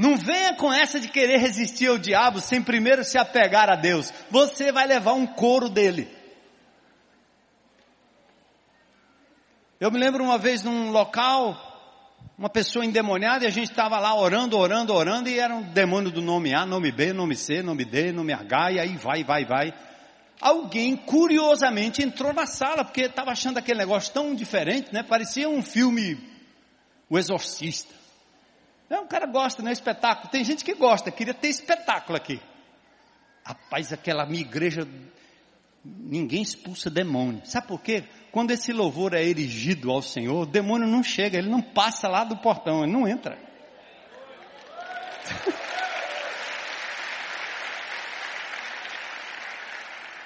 Não venha com essa de querer resistir ao diabo sem primeiro se apegar a Deus. Você vai levar um couro dele. Eu me lembro uma vez num local uma pessoa endemoniada e a gente estava lá orando, orando, orando e era um demônio do nome A, nome B, nome C, nome D, nome H e aí vai, vai, vai. Alguém curiosamente entrou na sala porque estava achando aquele negócio tão diferente, né? Parecia um filme, O Exorcista. É, um cara gosta, né? Espetáculo. Tem gente que gosta, queria ter espetáculo aqui. Rapaz, aquela minha igreja, ninguém expulsa demônio. Sabe por quê? quando esse louvor é erigido ao Senhor, o demônio não chega, ele não passa lá do portão, ele não entra. <laughs>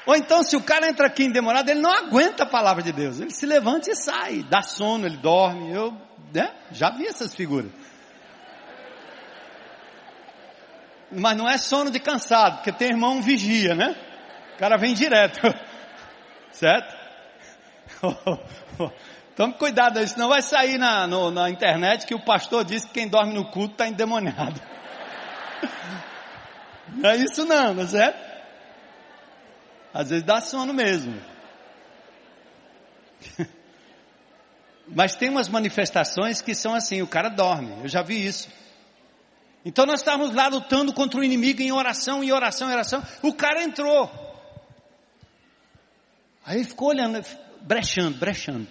Ou então, se o cara entra aqui endemoniado, ele não aguenta a palavra de Deus. Ele se levanta e sai, dá sono, ele dorme. Eu né, já vi essas figuras. Mas não é sono de cansado, porque tem irmão vigia, né? O cara vem direto. <laughs> Certo? <laughs> Tome cuidado aí, senão vai sair na, no, na internet que o pastor disse que quem dorme no culto está endemoniado. <laughs> Não é isso não, não é certo? Às vezes dá sono mesmo. Mas tem umas manifestações que são assim, o cara dorme, eu já vi isso. Então nós estávamos lá lutando contra o inimigo em oração, em oração, em oração. O cara entrou. Aí ele ficou olhando, brechando, brechando.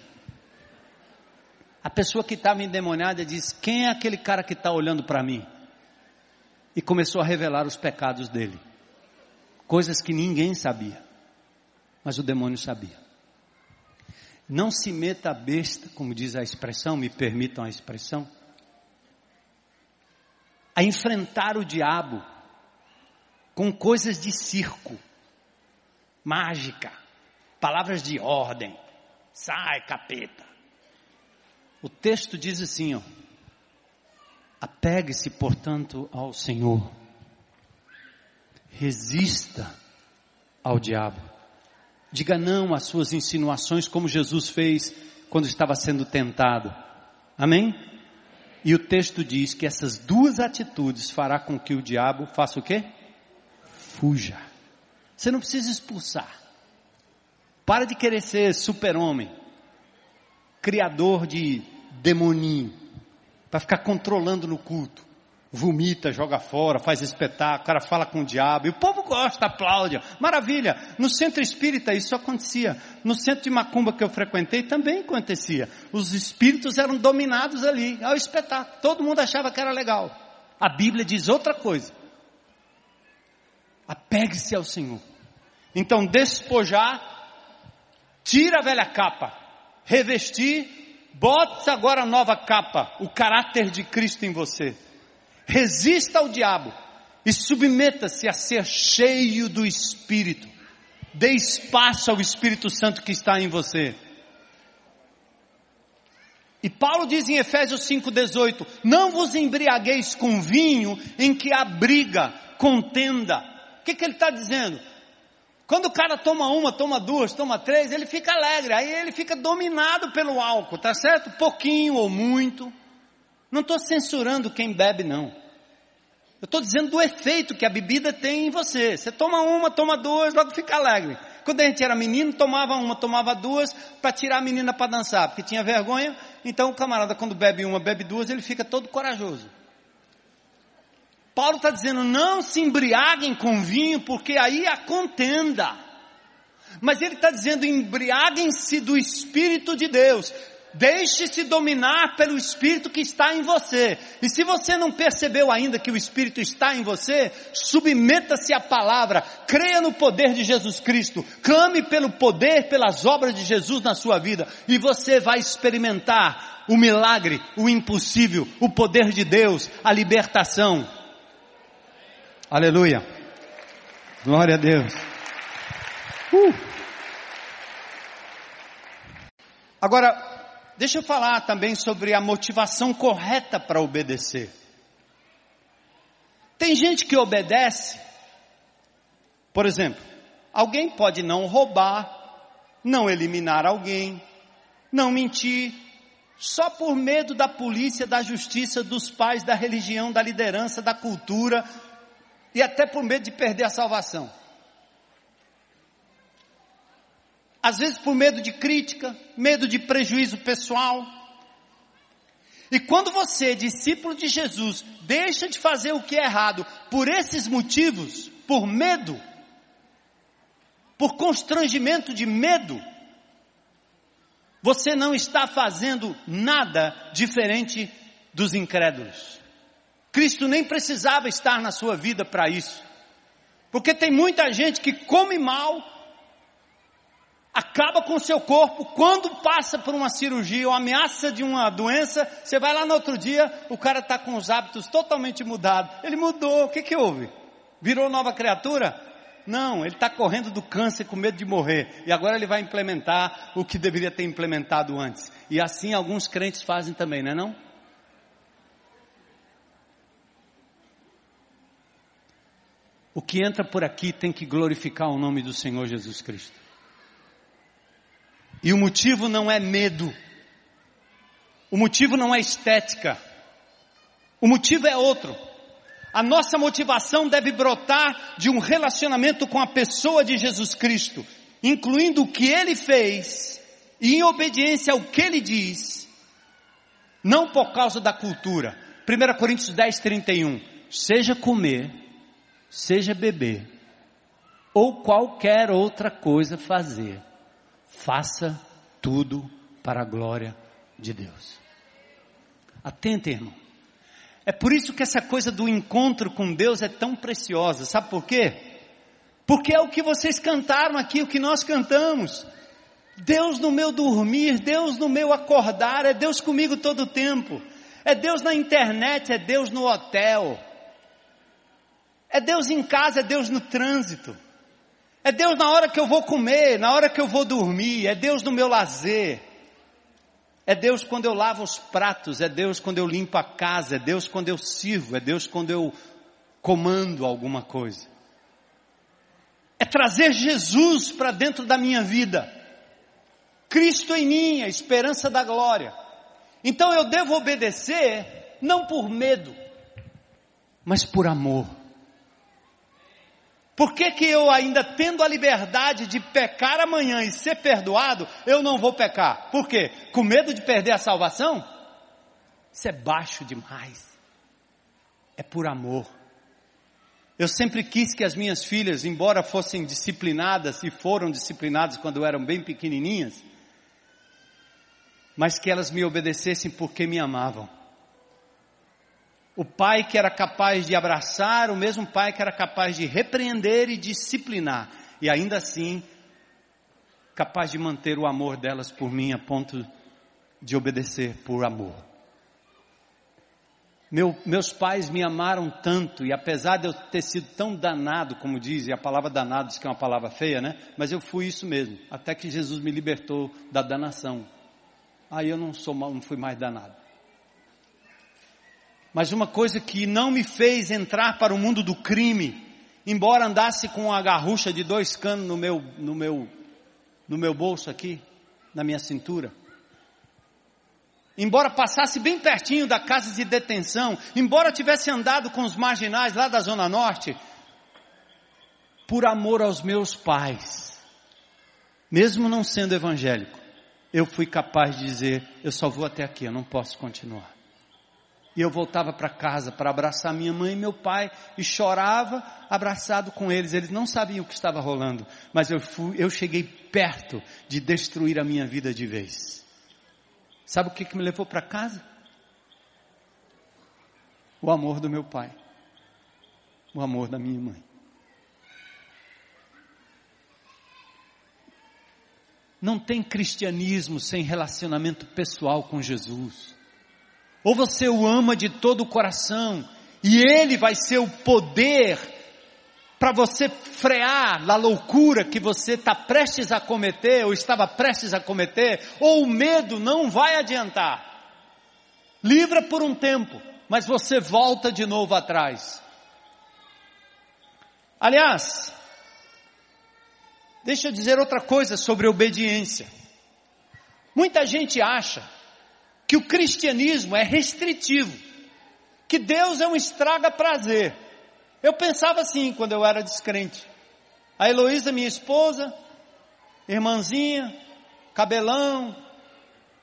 A pessoa que estava endemoniada disse: Quem é aquele cara que está olhando para mim? E começou a revelar os pecados dele, coisas que ninguém sabia, mas o demônio sabia. Não se meta a besta, como diz a expressão, me permitam a expressão, a enfrentar o diabo com coisas de circo, mágica, palavras de ordem, Sai, capeta. O texto diz assim, ó. Apegue-se, portanto, ao Senhor. Resista ao diabo. Diga não às suas insinuações, como Jesus fez quando estava sendo tentado. Amém? E o texto diz que essas duas atitudes fará com que o diabo faça o quê? Fuja. Você não precisa expulsar. Para de querer ser super-homem, criador de demoninho, para ficar controlando no culto. Vomita, joga fora, faz espetáculo, o cara fala com o diabo, e o povo gosta, aplaude. Maravilha! No centro espírita isso acontecia. No centro de macumba que eu frequentei também acontecia. Os espíritos eram dominados ali, ao espetáculo. Todo mundo achava que era legal. A Bíblia diz outra coisa. Apegue-se ao Senhor. Então, despojar, tira a velha capa, revestir, bote agora a nova capa, o caráter de Cristo em você. Resista ao diabo e submeta-se a ser cheio do Espírito. Dê espaço ao Espírito Santo que está em você. E Paulo diz em Efésios 5,18: Não vos embriagueis com vinho em que há briga, contenda. O que, que ele está dizendo? Quando o cara toma uma, toma duas, toma três, ele fica alegre, aí ele fica dominado pelo álcool, tá certo? Pouquinho ou muito. Não estou censurando quem bebe, não. Eu estou dizendo do efeito que a bebida tem em você. Você toma uma, toma duas, logo fica alegre. Quando a gente era menino, tomava uma, tomava duas, para tirar a menina para dançar, porque tinha vergonha. Então o camarada, quando bebe uma, bebe duas, ele fica todo corajoso. Paulo está dizendo, não se embriaguem com vinho, porque aí há contenda. Mas ele está dizendo, embriaguem-se do Espírito de Deus. Deixe-se dominar pelo Espírito que está em você. E se você não percebeu ainda que o Espírito está em você, submeta-se à palavra, creia no poder de Jesus Cristo, clame pelo poder, pelas obras de Jesus na sua vida, e você vai experimentar o milagre, o impossível, o poder de Deus, a libertação. Aleluia. Glória a Deus. Uh. Agora, deixa eu falar também sobre a motivação correta para obedecer. Tem gente que obedece, por exemplo, alguém pode não roubar, não eliminar alguém, não mentir, só por medo da polícia, da justiça, dos pais, da religião, da liderança, da cultura, e até por medo de perder a salvação. Às vezes por medo de crítica, medo de prejuízo pessoal. E quando você, discípulo de Jesus, deixa de fazer o que é errado por esses motivos, por medo, por constrangimento de medo, você não está fazendo nada diferente dos incrédulos. Cristo nem precisava estar na sua vida para isso. Porque tem muita gente que come mal, acaba com o seu corpo, quando passa por uma cirurgia ou ameaça de uma doença, você vai lá no outro dia, o cara está com os hábitos totalmente mudados. Ele mudou, o que que houve? Virou nova criatura? Não, ele está correndo do câncer com medo de morrer. E agora ele vai implementar o que deveria ter implementado antes. E assim alguns crentes fazem também, não é não? O que entra por aqui tem que glorificar o nome do Senhor Jesus Cristo. E o motivo não é medo. O motivo não é estética. O motivo é outro. A nossa motivação deve brotar de um relacionamento com a pessoa de Jesus Cristo, incluindo o que ele fez e em obediência ao que ele diz, não por causa da cultura. 1 Coríntios 10, 31. Seja comer seja beber, ou qualquer outra coisa fazer, faça tudo para a glória de Deus. Atenta, irmão. É por isso que essa coisa do encontro com Deus é tão preciosa. Sabe por quê? Porque é o que vocês cantaram aqui, o que nós cantamos. Deus no meu dormir, Deus no meu acordar, é Deus comigo todo o tempo. É Deus na internet, é Deus no hotel. É Deus em casa, é Deus no trânsito. É Deus na hora que eu vou comer, na hora que eu vou dormir, é Deus no meu lazer. É Deus quando eu lavo os pratos, é Deus quando eu limpo a casa, é Deus quando eu sirvo, é Deus quando eu comando alguma coisa. É trazer Jesus para dentro da minha vida. Cristo em mim, a esperança da glória. Então eu devo obedecer não por medo, mas por amor. Por que, que eu ainda tendo a liberdade de pecar amanhã e ser perdoado, eu não vou pecar? Por quê? Com medo de perder a salvação? Isso é baixo demais. É por amor. Eu sempre quis que as minhas filhas, embora fossem disciplinadas e foram disciplinadas quando eram bem pequenininhas, mas que elas me obedecessem porque me amavam. O pai que era capaz de abraçar, o mesmo pai que era capaz de repreender e disciplinar, e ainda assim capaz de manter o amor delas por mim a ponto de obedecer por amor. Meu, meus pais me amaram tanto, e apesar de eu ter sido tão danado, como diz, e a palavra danado diz que é uma palavra feia, né? Mas eu fui isso mesmo, até que Jesus me libertou da danação. Aí eu não sou não fui mais danado. Mas uma coisa que não me fez entrar para o mundo do crime, embora andasse com a garrucha de dois canos no meu, no meu, no meu bolso aqui, na minha cintura, embora passasse bem pertinho da casa de detenção, embora tivesse andado com os marginais lá da Zona Norte, por amor aos meus pais, mesmo não sendo evangélico, eu fui capaz de dizer: eu só vou até aqui, eu não posso continuar. E eu voltava para casa para abraçar minha mãe e meu pai e chorava abraçado com eles. Eles não sabiam o que estava rolando, mas eu, fui, eu cheguei perto de destruir a minha vida de vez. Sabe o que, que me levou para casa? O amor do meu pai, o amor da minha mãe. Não tem cristianismo sem relacionamento pessoal com Jesus. Ou você o ama de todo o coração, e ele vai ser o poder para você frear a loucura que você está prestes a cometer, ou estava prestes a cometer, ou o medo não vai adiantar. Livra por um tempo, mas você volta de novo atrás. Aliás, deixa eu dizer outra coisa sobre obediência. Muita gente acha que o cristianismo é restritivo, que Deus é um estraga prazer. Eu pensava assim quando eu era descrente. A Heloísa, minha esposa, irmãzinha, cabelão,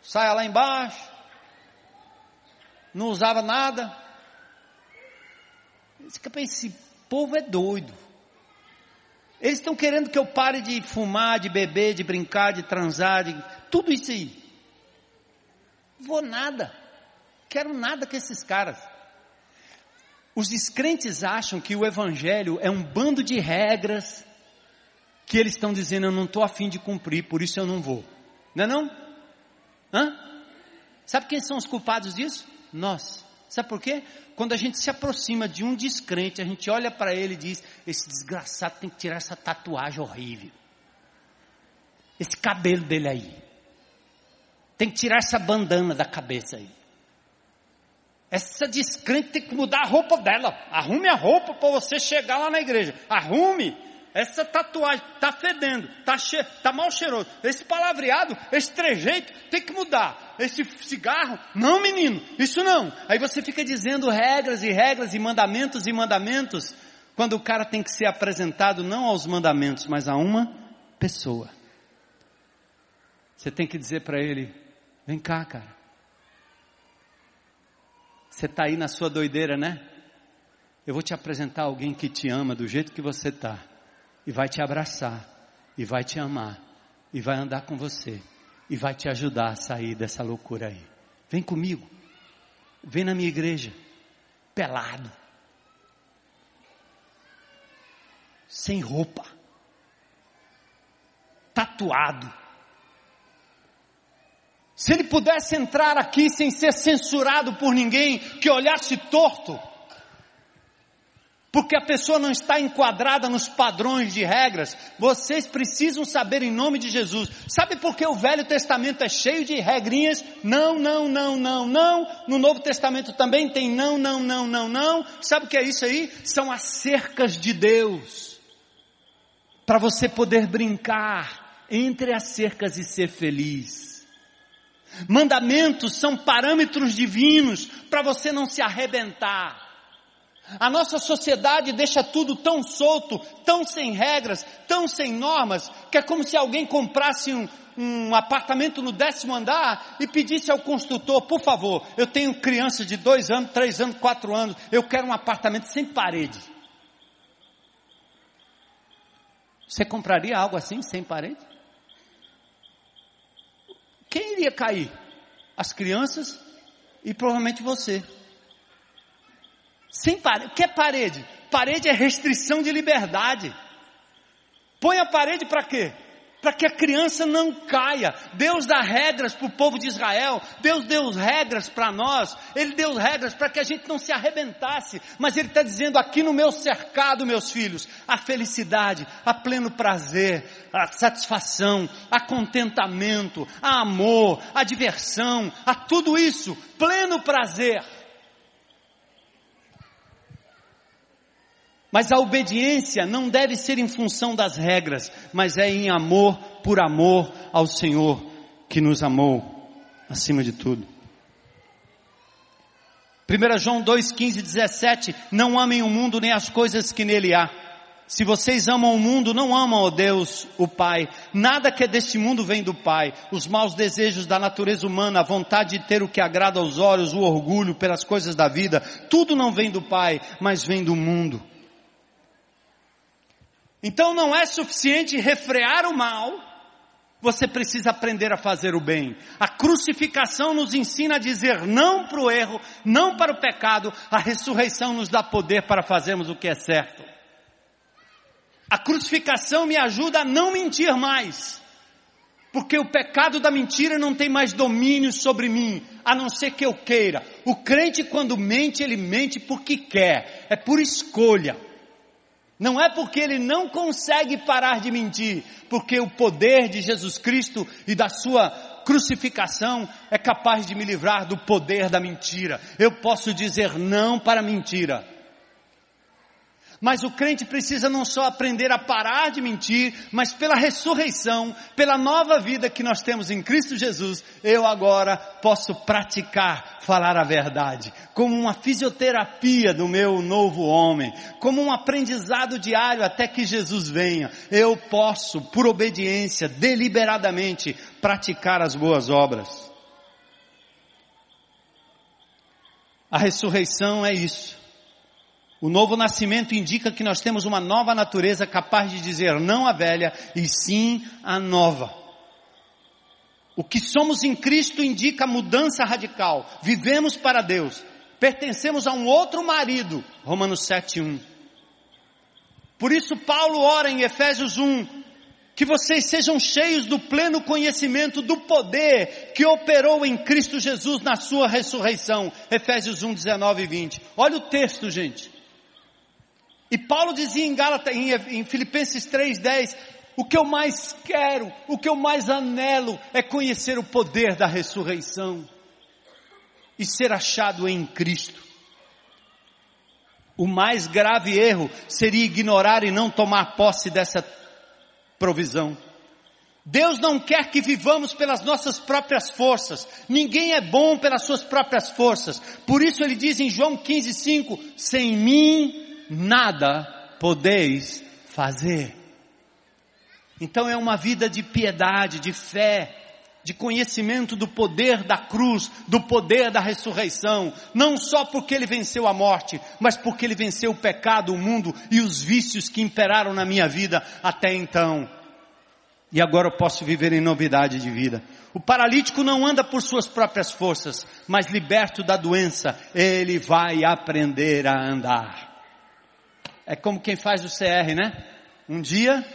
saia lá embaixo, não usava nada. Esse povo é doido. Eles estão querendo que eu pare de fumar, de beber, de brincar, de transar, de tudo isso aí. Vou nada. Quero nada com esses caras. Os descrentes acham que o Evangelho é um bando de regras que eles estão dizendo, eu não estou afim de cumprir, por isso eu não vou. Não é não? Hã? Sabe quem são os culpados disso? Nós. Sabe por quê? Quando a gente se aproxima de um descrente, a gente olha para ele e diz: esse desgraçado tem que tirar essa tatuagem horrível. Esse cabelo dele aí. Tem que tirar essa bandana da cabeça aí. Essa descrente tem que mudar a roupa dela. Arrume a roupa para você chegar lá na igreja. Arrume. Essa tatuagem está fedendo, está che tá mal cheiroso. Esse palavreado, esse trejeito tem que mudar. Esse cigarro, não menino, isso não. Aí você fica dizendo regras e regras e mandamentos e mandamentos, quando o cara tem que ser apresentado não aos mandamentos, mas a uma pessoa. Você tem que dizer para ele: vem cá, cara. Você está aí na sua doideira, né? Eu vou te apresentar alguém que te ama do jeito que você está, e vai te abraçar, e vai te amar, e vai andar com você, e vai te ajudar a sair dessa loucura aí. Vem comigo, vem na minha igreja, pelado, sem roupa, tatuado, se ele pudesse entrar aqui sem ser censurado por ninguém, que olhasse torto, porque a pessoa não está enquadrada nos padrões de regras, vocês precisam saber em nome de Jesus. Sabe por que o Velho Testamento é cheio de regrinhas? Não, não, não, não, não. No Novo Testamento também tem não, não, não, não, não. Sabe o que é isso aí? São as cercas de Deus. Para você poder brincar entre as cercas e ser feliz. Mandamentos são parâmetros divinos para você não se arrebentar. A nossa sociedade deixa tudo tão solto, tão sem regras, tão sem normas, que é como se alguém comprasse um, um apartamento no décimo andar e pedisse ao construtor, por favor, eu tenho criança de dois anos, três anos, quatro anos, eu quero um apartamento sem parede. Você compraria algo assim, sem parede? Quem iria cair? As crianças e provavelmente você. Sem parede. O que é parede? Parede é restrição de liberdade. Põe a parede para quê? Para que a criança não caia. Deus dá regras para o povo de Israel. Deus deu regras para nós. Ele deu regras para que a gente não se arrebentasse. Mas Ele está dizendo aqui no meu cercado, meus filhos, a felicidade, a pleno prazer, a satisfação, a contentamento, a amor, a diversão, a tudo isso, pleno prazer. Mas a obediência não deve ser em função das regras, mas é em amor por amor ao Senhor que nos amou acima de tudo. 1 João 2, 15 17, não amem o mundo nem as coisas que nele há. Se vocês amam o mundo, não amam o Deus, o Pai. Nada que é deste mundo vem do Pai. Os maus desejos da natureza humana, a vontade de ter o que agrada aos olhos, o orgulho pelas coisas da vida, tudo não vem do Pai, mas vem do mundo. Então não é suficiente refrear o mal, você precisa aprender a fazer o bem. A crucificação nos ensina a dizer não para o erro, não para o pecado, a ressurreição nos dá poder para fazermos o que é certo. A crucificação me ajuda a não mentir mais. Porque o pecado da mentira não tem mais domínio sobre mim, a não ser que eu queira. O crente quando mente, ele mente porque quer, é por escolha. Não é porque ele não consegue parar de mentir, porque o poder de Jesus Cristo e da sua crucificação é capaz de me livrar do poder da mentira. Eu posso dizer não para a mentira. Mas o crente precisa não só aprender a parar de mentir, mas pela ressurreição, pela nova vida que nós temos em Cristo Jesus, eu agora posso praticar falar a verdade, como uma fisioterapia do meu novo homem, como um aprendizado diário até que Jesus venha. Eu posso, por obediência, deliberadamente, praticar as boas obras. A ressurreição é isso. O novo nascimento indica que nós temos uma nova natureza capaz de dizer não à velha e sim à nova. O que somos em Cristo indica mudança radical. Vivemos para Deus. Pertencemos a um outro marido. Romanos 7:1. Por isso Paulo ora em Efésios 1 que vocês sejam cheios do pleno conhecimento do poder que operou em Cristo Jesus na sua ressurreição. Efésios 1, 19 e 20. Olha o texto, gente. E Paulo dizia em Gálatas, em, em Filipenses 3:10, o que eu mais quero, o que eu mais anelo é conhecer o poder da ressurreição e ser achado em Cristo. O mais grave erro seria ignorar e não tomar posse dessa provisão. Deus não quer que vivamos pelas nossas próprias forças. Ninguém é bom pelas suas próprias forças. Por isso ele diz em João 15:5, sem mim nada podeis fazer. Então é uma vida de piedade, de fé, de conhecimento do poder da cruz, do poder da ressurreição, não só porque ele venceu a morte, mas porque ele venceu o pecado, o mundo e os vícios que imperaram na minha vida até então. E agora eu posso viver em novidade de vida. O paralítico não anda por suas próprias forças, mas liberto da doença, ele vai aprender a andar. É como quem faz o CR, né? Um dia,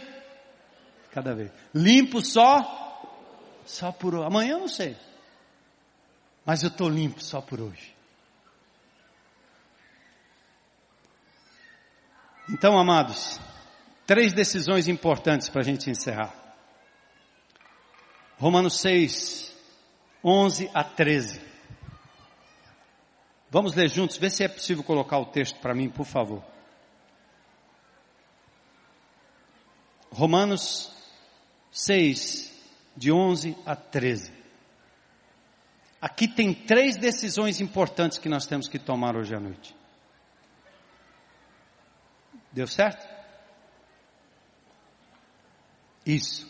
cada vez. Limpo só, só por hoje. Amanhã eu não sei. Mas eu estou limpo só por hoje. Então, amados, três decisões importantes para a gente encerrar. Romanos 6, 11 a 13. Vamos ler juntos, ver se é possível colocar o texto para mim, por favor. Romanos 6, de 11 a 13. Aqui tem três decisões importantes que nós temos que tomar hoje à noite. Deu certo? Isso.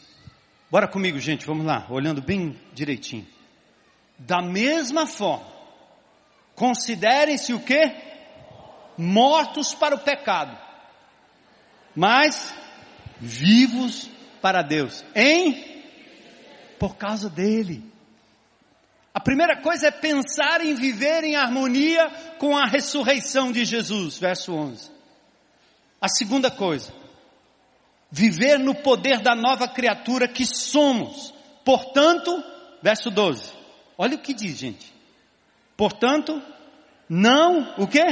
Bora comigo, gente, vamos lá, olhando bem direitinho. Da mesma forma, considerem-se o quê? Mortos para o pecado, mas vivos para Deus. Em? Por causa dele. A primeira coisa é pensar em viver em harmonia com a ressurreição de Jesus, verso 11. A segunda coisa, viver no poder da nova criatura que somos. Portanto, verso 12. Olha o que diz, gente. Portanto, não o que?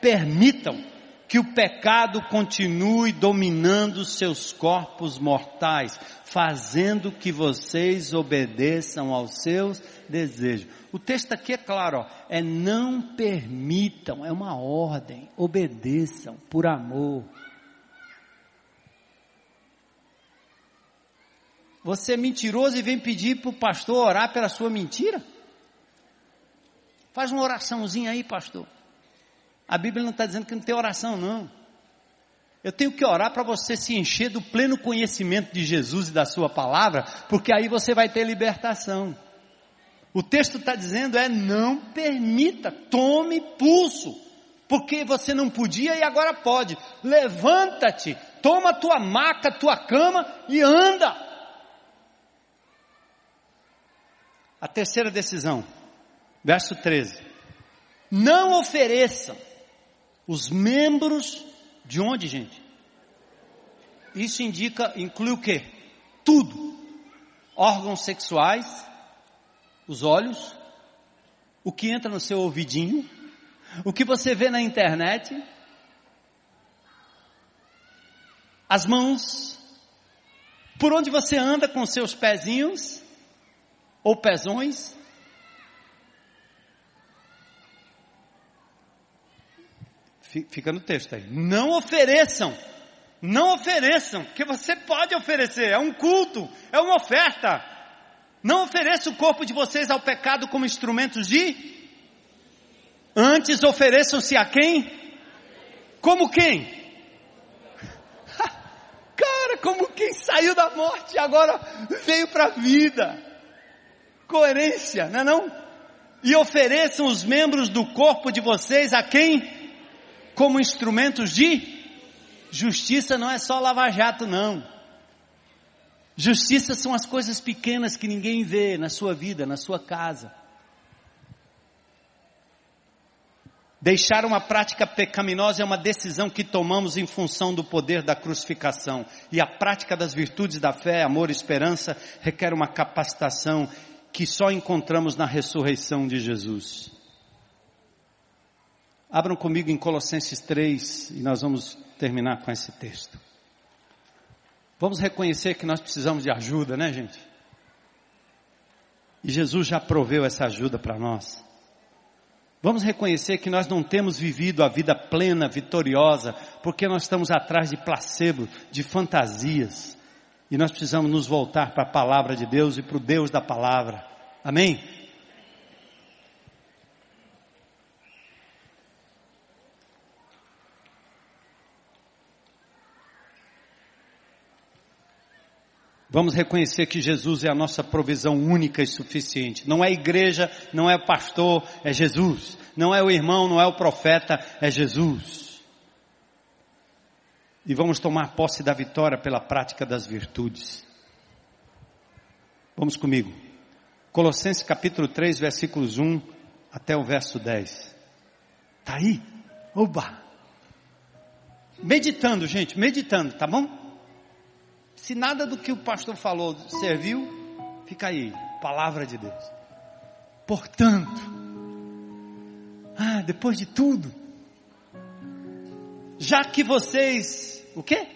Permitam que o pecado continue dominando seus corpos mortais, fazendo que vocês obedeçam aos seus desejos. O texto aqui é claro, ó, é não permitam, é uma ordem, obedeçam por amor. Você é mentiroso e vem pedir para o pastor orar pela sua mentira? Faz uma oraçãozinha aí, pastor. A Bíblia não está dizendo que não tem oração, não. Eu tenho que orar para você se encher do pleno conhecimento de Jesus e da Sua palavra, porque aí você vai ter libertação. O texto está dizendo é não permita, tome pulso, porque você não podia e agora pode. Levanta-te, toma tua maca, tua cama e anda. A terceira decisão, verso 13. Não ofereçam os membros de onde, gente? Isso indica, inclui o quê? Tudo. Órgãos sexuais, os olhos, o que entra no seu ouvidinho, o que você vê na internet, as mãos, por onde você anda com seus pezinhos, ou pezões. Fica no texto aí. Não ofereçam. Não ofereçam, que você pode oferecer. É um culto, é uma oferta. Não ofereça o corpo de vocês ao pecado como instrumentos de. Antes ofereçam-se a quem? Como quem? Cara, como quem saiu da morte e agora veio para a vida coerência, não é não? E ofereçam os membros do corpo de vocês a quem? Como instrumentos de justiça não é só lava-jato não. Justiça são as coisas pequenas que ninguém vê na sua vida, na sua casa. Deixar uma prática pecaminosa é uma decisão que tomamos em função do poder da crucificação. E a prática das virtudes da fé, amor e esperança requer uma capacitação que só encontramos na ressurreição de Jesus. Abram comigo em Colossenses 3 e nós vamos terminar com esse texto. Vamos reconhecer que nós precisamos de ajuda, né, gente? E Jesus já proveu essa ajuda para nós. Vamos reconhecer que nós não temos vivido a vida plena, vitoriosa, porque nós estamos atrás de placebo, de fantasias. E nós precisamos nos voltar para a palavra de Deus e para o Deus da palavra. Amém? Vamos reconhecer que Jesus é a nossa provisão única e suficiente. Não é igreja, não é pastor, é Jesus. Não é o irmão, não é o profeta, é Jesus e vamos tomar posse da vitória pela prática das virtudes. Vamos comigo. Colossenses capítulo 3, versículos 1 até o verso 10. Tá aí? Oba! Meditando, gente, meditando, tá bom? Se nada do que o pastor falou serviu, fica aí, palavra de Deus. Portanto, ah, depois de tudo, já que vocês, o quê?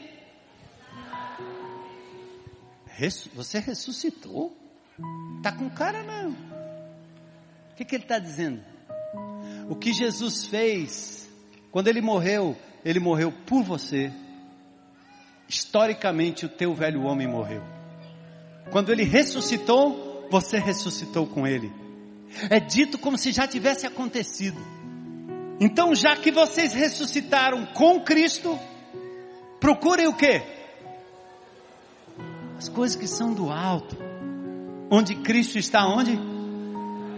Você ressuscitou? Tá com cara não. O que, que ele está dizendo? O que Jesus fez, quando ele morreu, ele morreu por você. Historicamente, o teu velho homem morreu. Quando ele ressuscitou, você ressuscitou com ele. É dito como se já tivesse acontecido. Então, já que vocês ressuscitaram com Cristo, Procurem o quê? As coisas que são do alto. Onde Cristo está onde?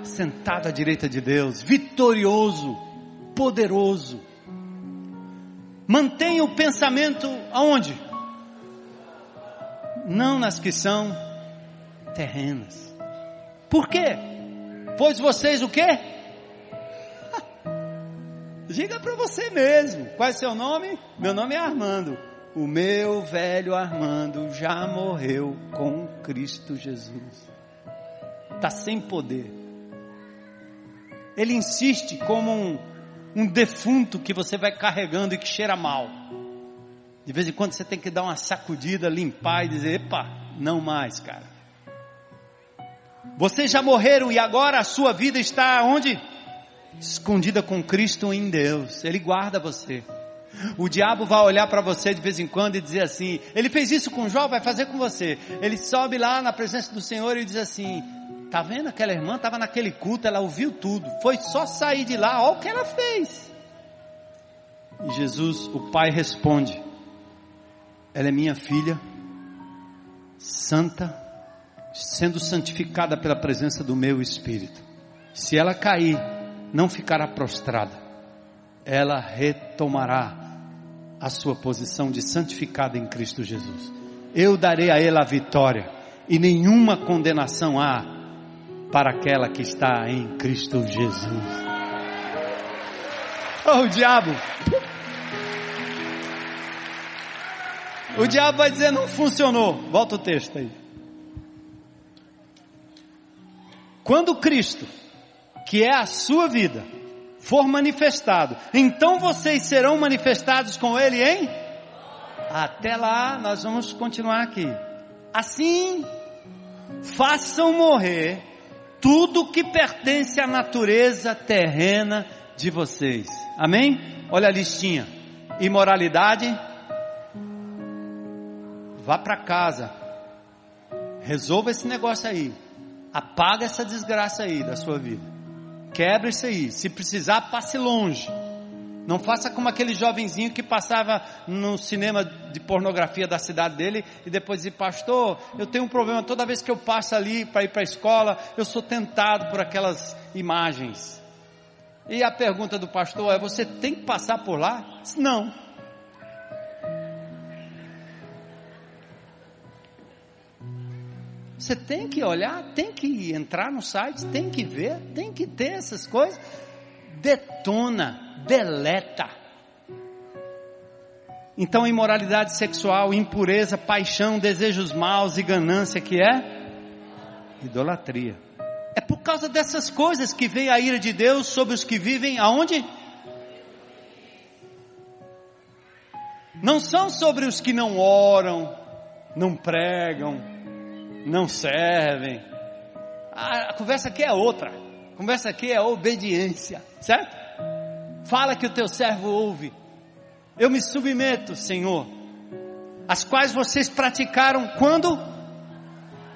Sentado à direita de Deus, vitorioso, poderoso. Mantenha o pensamento aonde? Não nas que são terrenas. Por quê? Pois vocês o quê? <laughs> Diga para você mesmo. Qual é seu nome? Meu nome é Armando. O meu velho Armando já morreu com Cristo Jesus. Está sem poder. Ele insiste como um, um defunto que você vai carregando e que cheira mal. De vez em quando você tem que dar uma sacudida, limpar e dizer: epa, não mais, cara. Vocês já morreram e agora a sua vida está onde? Escondida com Cristo em Deus. Ele guarda você. O diabo vai olhar para você de vez em quando e dizer assim: Ele fez isso com Jó, vai fazer com você. Ele sobe lá na presença do Senhor e diz assim: Tá vendo aquela irmã? Estava naquele culto, ela ouviu tudo. Foi só sair de lá, olha o que ela fez. E Jesus, o Pai, responde: Ela é minha filha, santa, sendo santificada pela presença do meu Espírito. Se ela cair, não ficará prostrada, ela retomará a sua posição de santificada em Cristo Jesus. Eu darei a ela a vitória, e nenhuma condenação há para aquela que está em Cristo Jesus. Oh, diabo! O diabo vai dizer não funcionou. Volta o texto aí. Quando Cristo que é a sua vida, for manifestado, então vocês serão manifestados com Ele em? Até lá, nós vamos continuar aqui. Assim, façam morrer tudo que pertence à natureza terrena de vocês. Amém? Olha a listinha: imoralidade, vá para casa, resolva esse negócio aí, apaga essa desgraça aí da sua vida. Quebra isso aí. Se precisar, passe longe. Não faça como aquele jovenzinho que passava no cinema de pornografia da cidade dele e depois dizia, pastor, eu tenho um problema toda vez que eu passo ali para ir para a escola, eu sou tentado por aquelas imagens. E a pergunta do pastor é, você tem que passar por lá? Não. Você tem que olhar, tem que entrar no site, tem que ver, tem que ter essas coisas. Detona, deleta. Então, imoralidade sexual, impureza, paixão, desejos maus e ganância, que é idolatria. É por causa dessas coisas que vem a ira de Deus sobre os que vivem aonde? Não são sobre os que não oram, não pregam, não servem. A, conversa aqui é outra. A conversa aqui é obediência, certo? Fala que o teu servo ouve. Eu me submeto, Senhor. As quais vocês praticaram quando?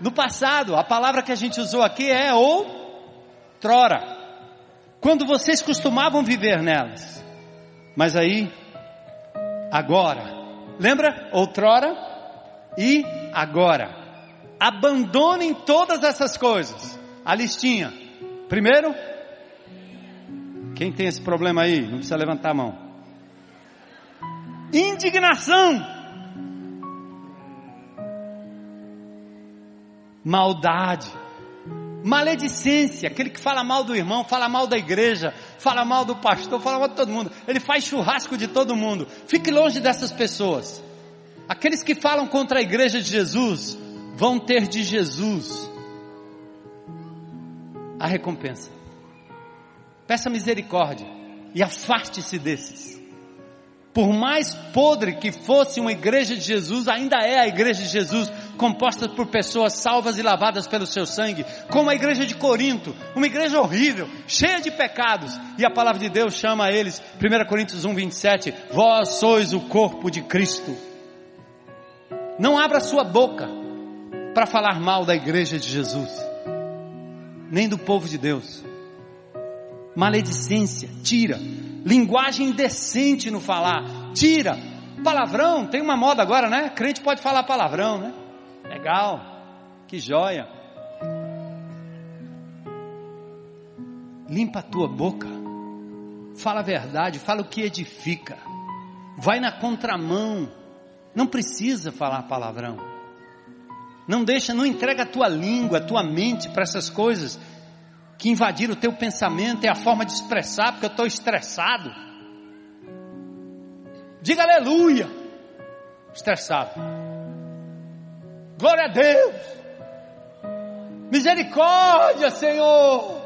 No passado. A palavra que a gente usou aqui é outrora. Quando vocês costumavam viver nelas. Mas aí, agora. Lembra? Outrora e agora abandonem todas essas coisas. A listinha. Primeiro, quem tem esse problema aí? Não precisa levantar a mão. Indignação. Maldade. Maledicência, aquele que fala mal do irmão, fala mal da igreja, fala mal do pastor, fala mal de todo mundo. Ele faz churrasco de todo mundo. Fique longe dessas pessoas. Aqueles que falam contra a igreja de Jesus, vão ter de Jesus a recompensa. Peça misericórdia e afaste-se desses. Por mais podre que fosse uma igreja de Jesus, ainda é a igreja de Jesus, composta por pessoas salvas e lavadas pelo seu sangue, como a igreja de Corinto, uma igreja horrível, cheia de pecados, e a palavra de Deus chama eles, 1 Coríntios 1, 27, vós sois o corpo de Cristo. Não abra sua boca, para falar mal da igreja de Jesus, nem do povo de Deus. Maledicência, tira. Linguagem indecente no falar, tira. Palavrão, tem uma moda agora, né? Crente pode falar palavrão, né? Legal, que joia. Limpa a tua boca, fala a verdade, fala o que edifica, vai na contramão, não precisa falar palavrão. Não deixa, não entrega a tua língua, a tua mente para essas coisas que invadiram o teu pensamento, é a forma de expressar, porque eu estou estressado. Diga aleluia. Estressado. Glória a Deus. Misericórdia, Senhor.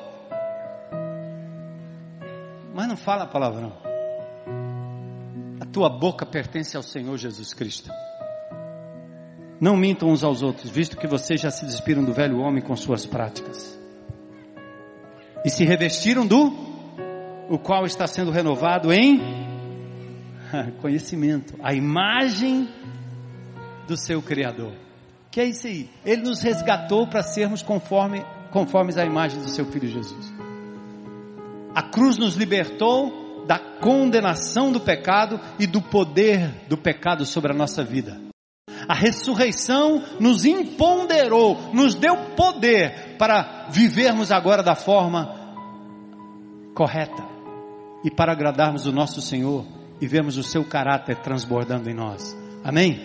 Mas não fala palavrão. A tua boca pertence ao Senhor Jesus Cristo. Não mintam uns aos outros, visto que vocês já se despiram do velho homem com suas práticas. E se revestiram do o qual está sendo renovado em <laughs> conhecimento, a imagem do seu Criador. Que é isso aí? Ele nos resgatou para sermos conforme, conformes à imagem do seu Filho Jesus. A cruz nos libertou da condenação do pecado e do poder do pecado sobre a nossa vida. A ressurreição nos empoderou, nos deu poder para vivermos agora da forma correta e para agradarmos o nosso Senhor e vemos o seu caráter transbordando em nós. Amém?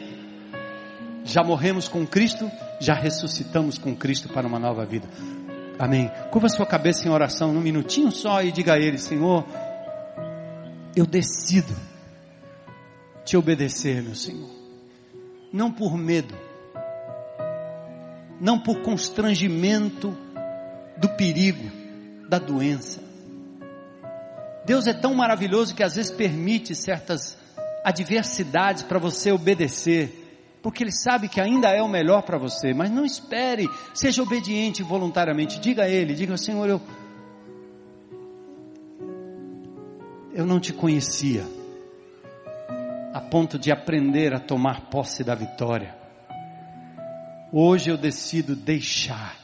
Já morremos com Cristo, já ressuscitamos com Cristo para uma nova vida. Amém. Curva sua cabeça em oração num minutinho só e diga a Ele, Senhor, eu decido te obedecer, meu Senhor. Não por medo, não por constrangimento do perigo, da doença, Deus é tão maravilhoso que às vezes permite certas adversidades para você obedecer, porque Ele sabe que ainda é o melhor para você, mas não espere, seja obediente voluntariamente, diga a Ele, diga Senhor, eu, eu não te conhecia, ponto de aprender a tomar posse da vitória, hoje eu decido deixar,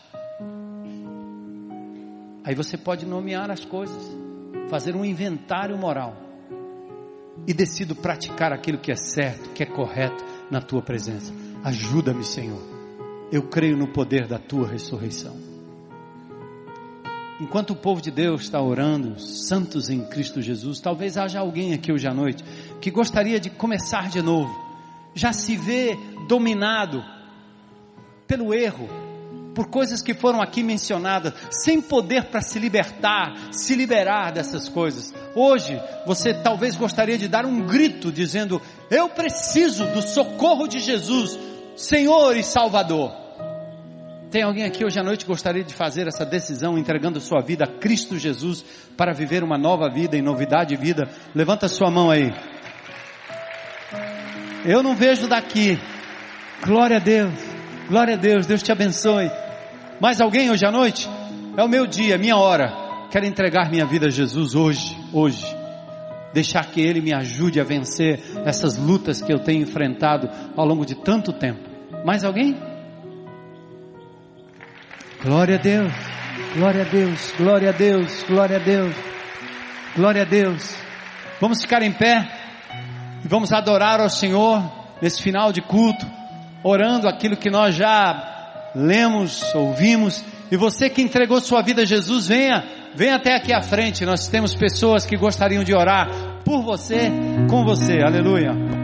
aí você pode nomear as coisas, fazer um inventário moral e decido praticar aquilo que é certo, que é correto na tua presença. Ajuda-me, Senhor. Eu creio no poder da tua ressurreição. Enquanto o povo de Deus está orando, santos em Cristo Jesus, talvez haja alguém aqui hoje à noite que gostaria de começar de novo, já se vê dominado pelo erro, por coisas que foram aqui mencionadas, sem poder para se libertar, se liberar dessas coisas. Hoje, você talvez gostaria de dar um grito dizendo: Eu preciso do socorro de Jesus, Senhor e Salvador. Tem alguém aqui hoje à noite que gostaria de fazer essa decisão, entregando sua vida a Cristo Jesus para viver uma nova vida em novidade de vida? Levanta sua mão aí. Eu não vejo daqui. Glória a Deus. Glória a Deus. Deus te abençoe. Mais alguém hoje à noite? É o meu dia, minha hora. Quero entregar minha vida a Jesus hoje, hoje. Deixar que Ele me ajude a vencer essas lutas que eu tenho enfrentado ao longo de tanto tempo. Mais alguém? Glória a Deus, glória a Deus, glória a Deus, glória a Deus, glória a Deus. Vamos ficar em pé e vamos adorar ao Senhor nesse final de culto, orando aquilo que nós já lemos, ouvimos, e você que entregou sua vida a Jesus, venha, venha até aqui à frente. Nós temos pessoas que gostariam de orar por você, com você. Aleluia.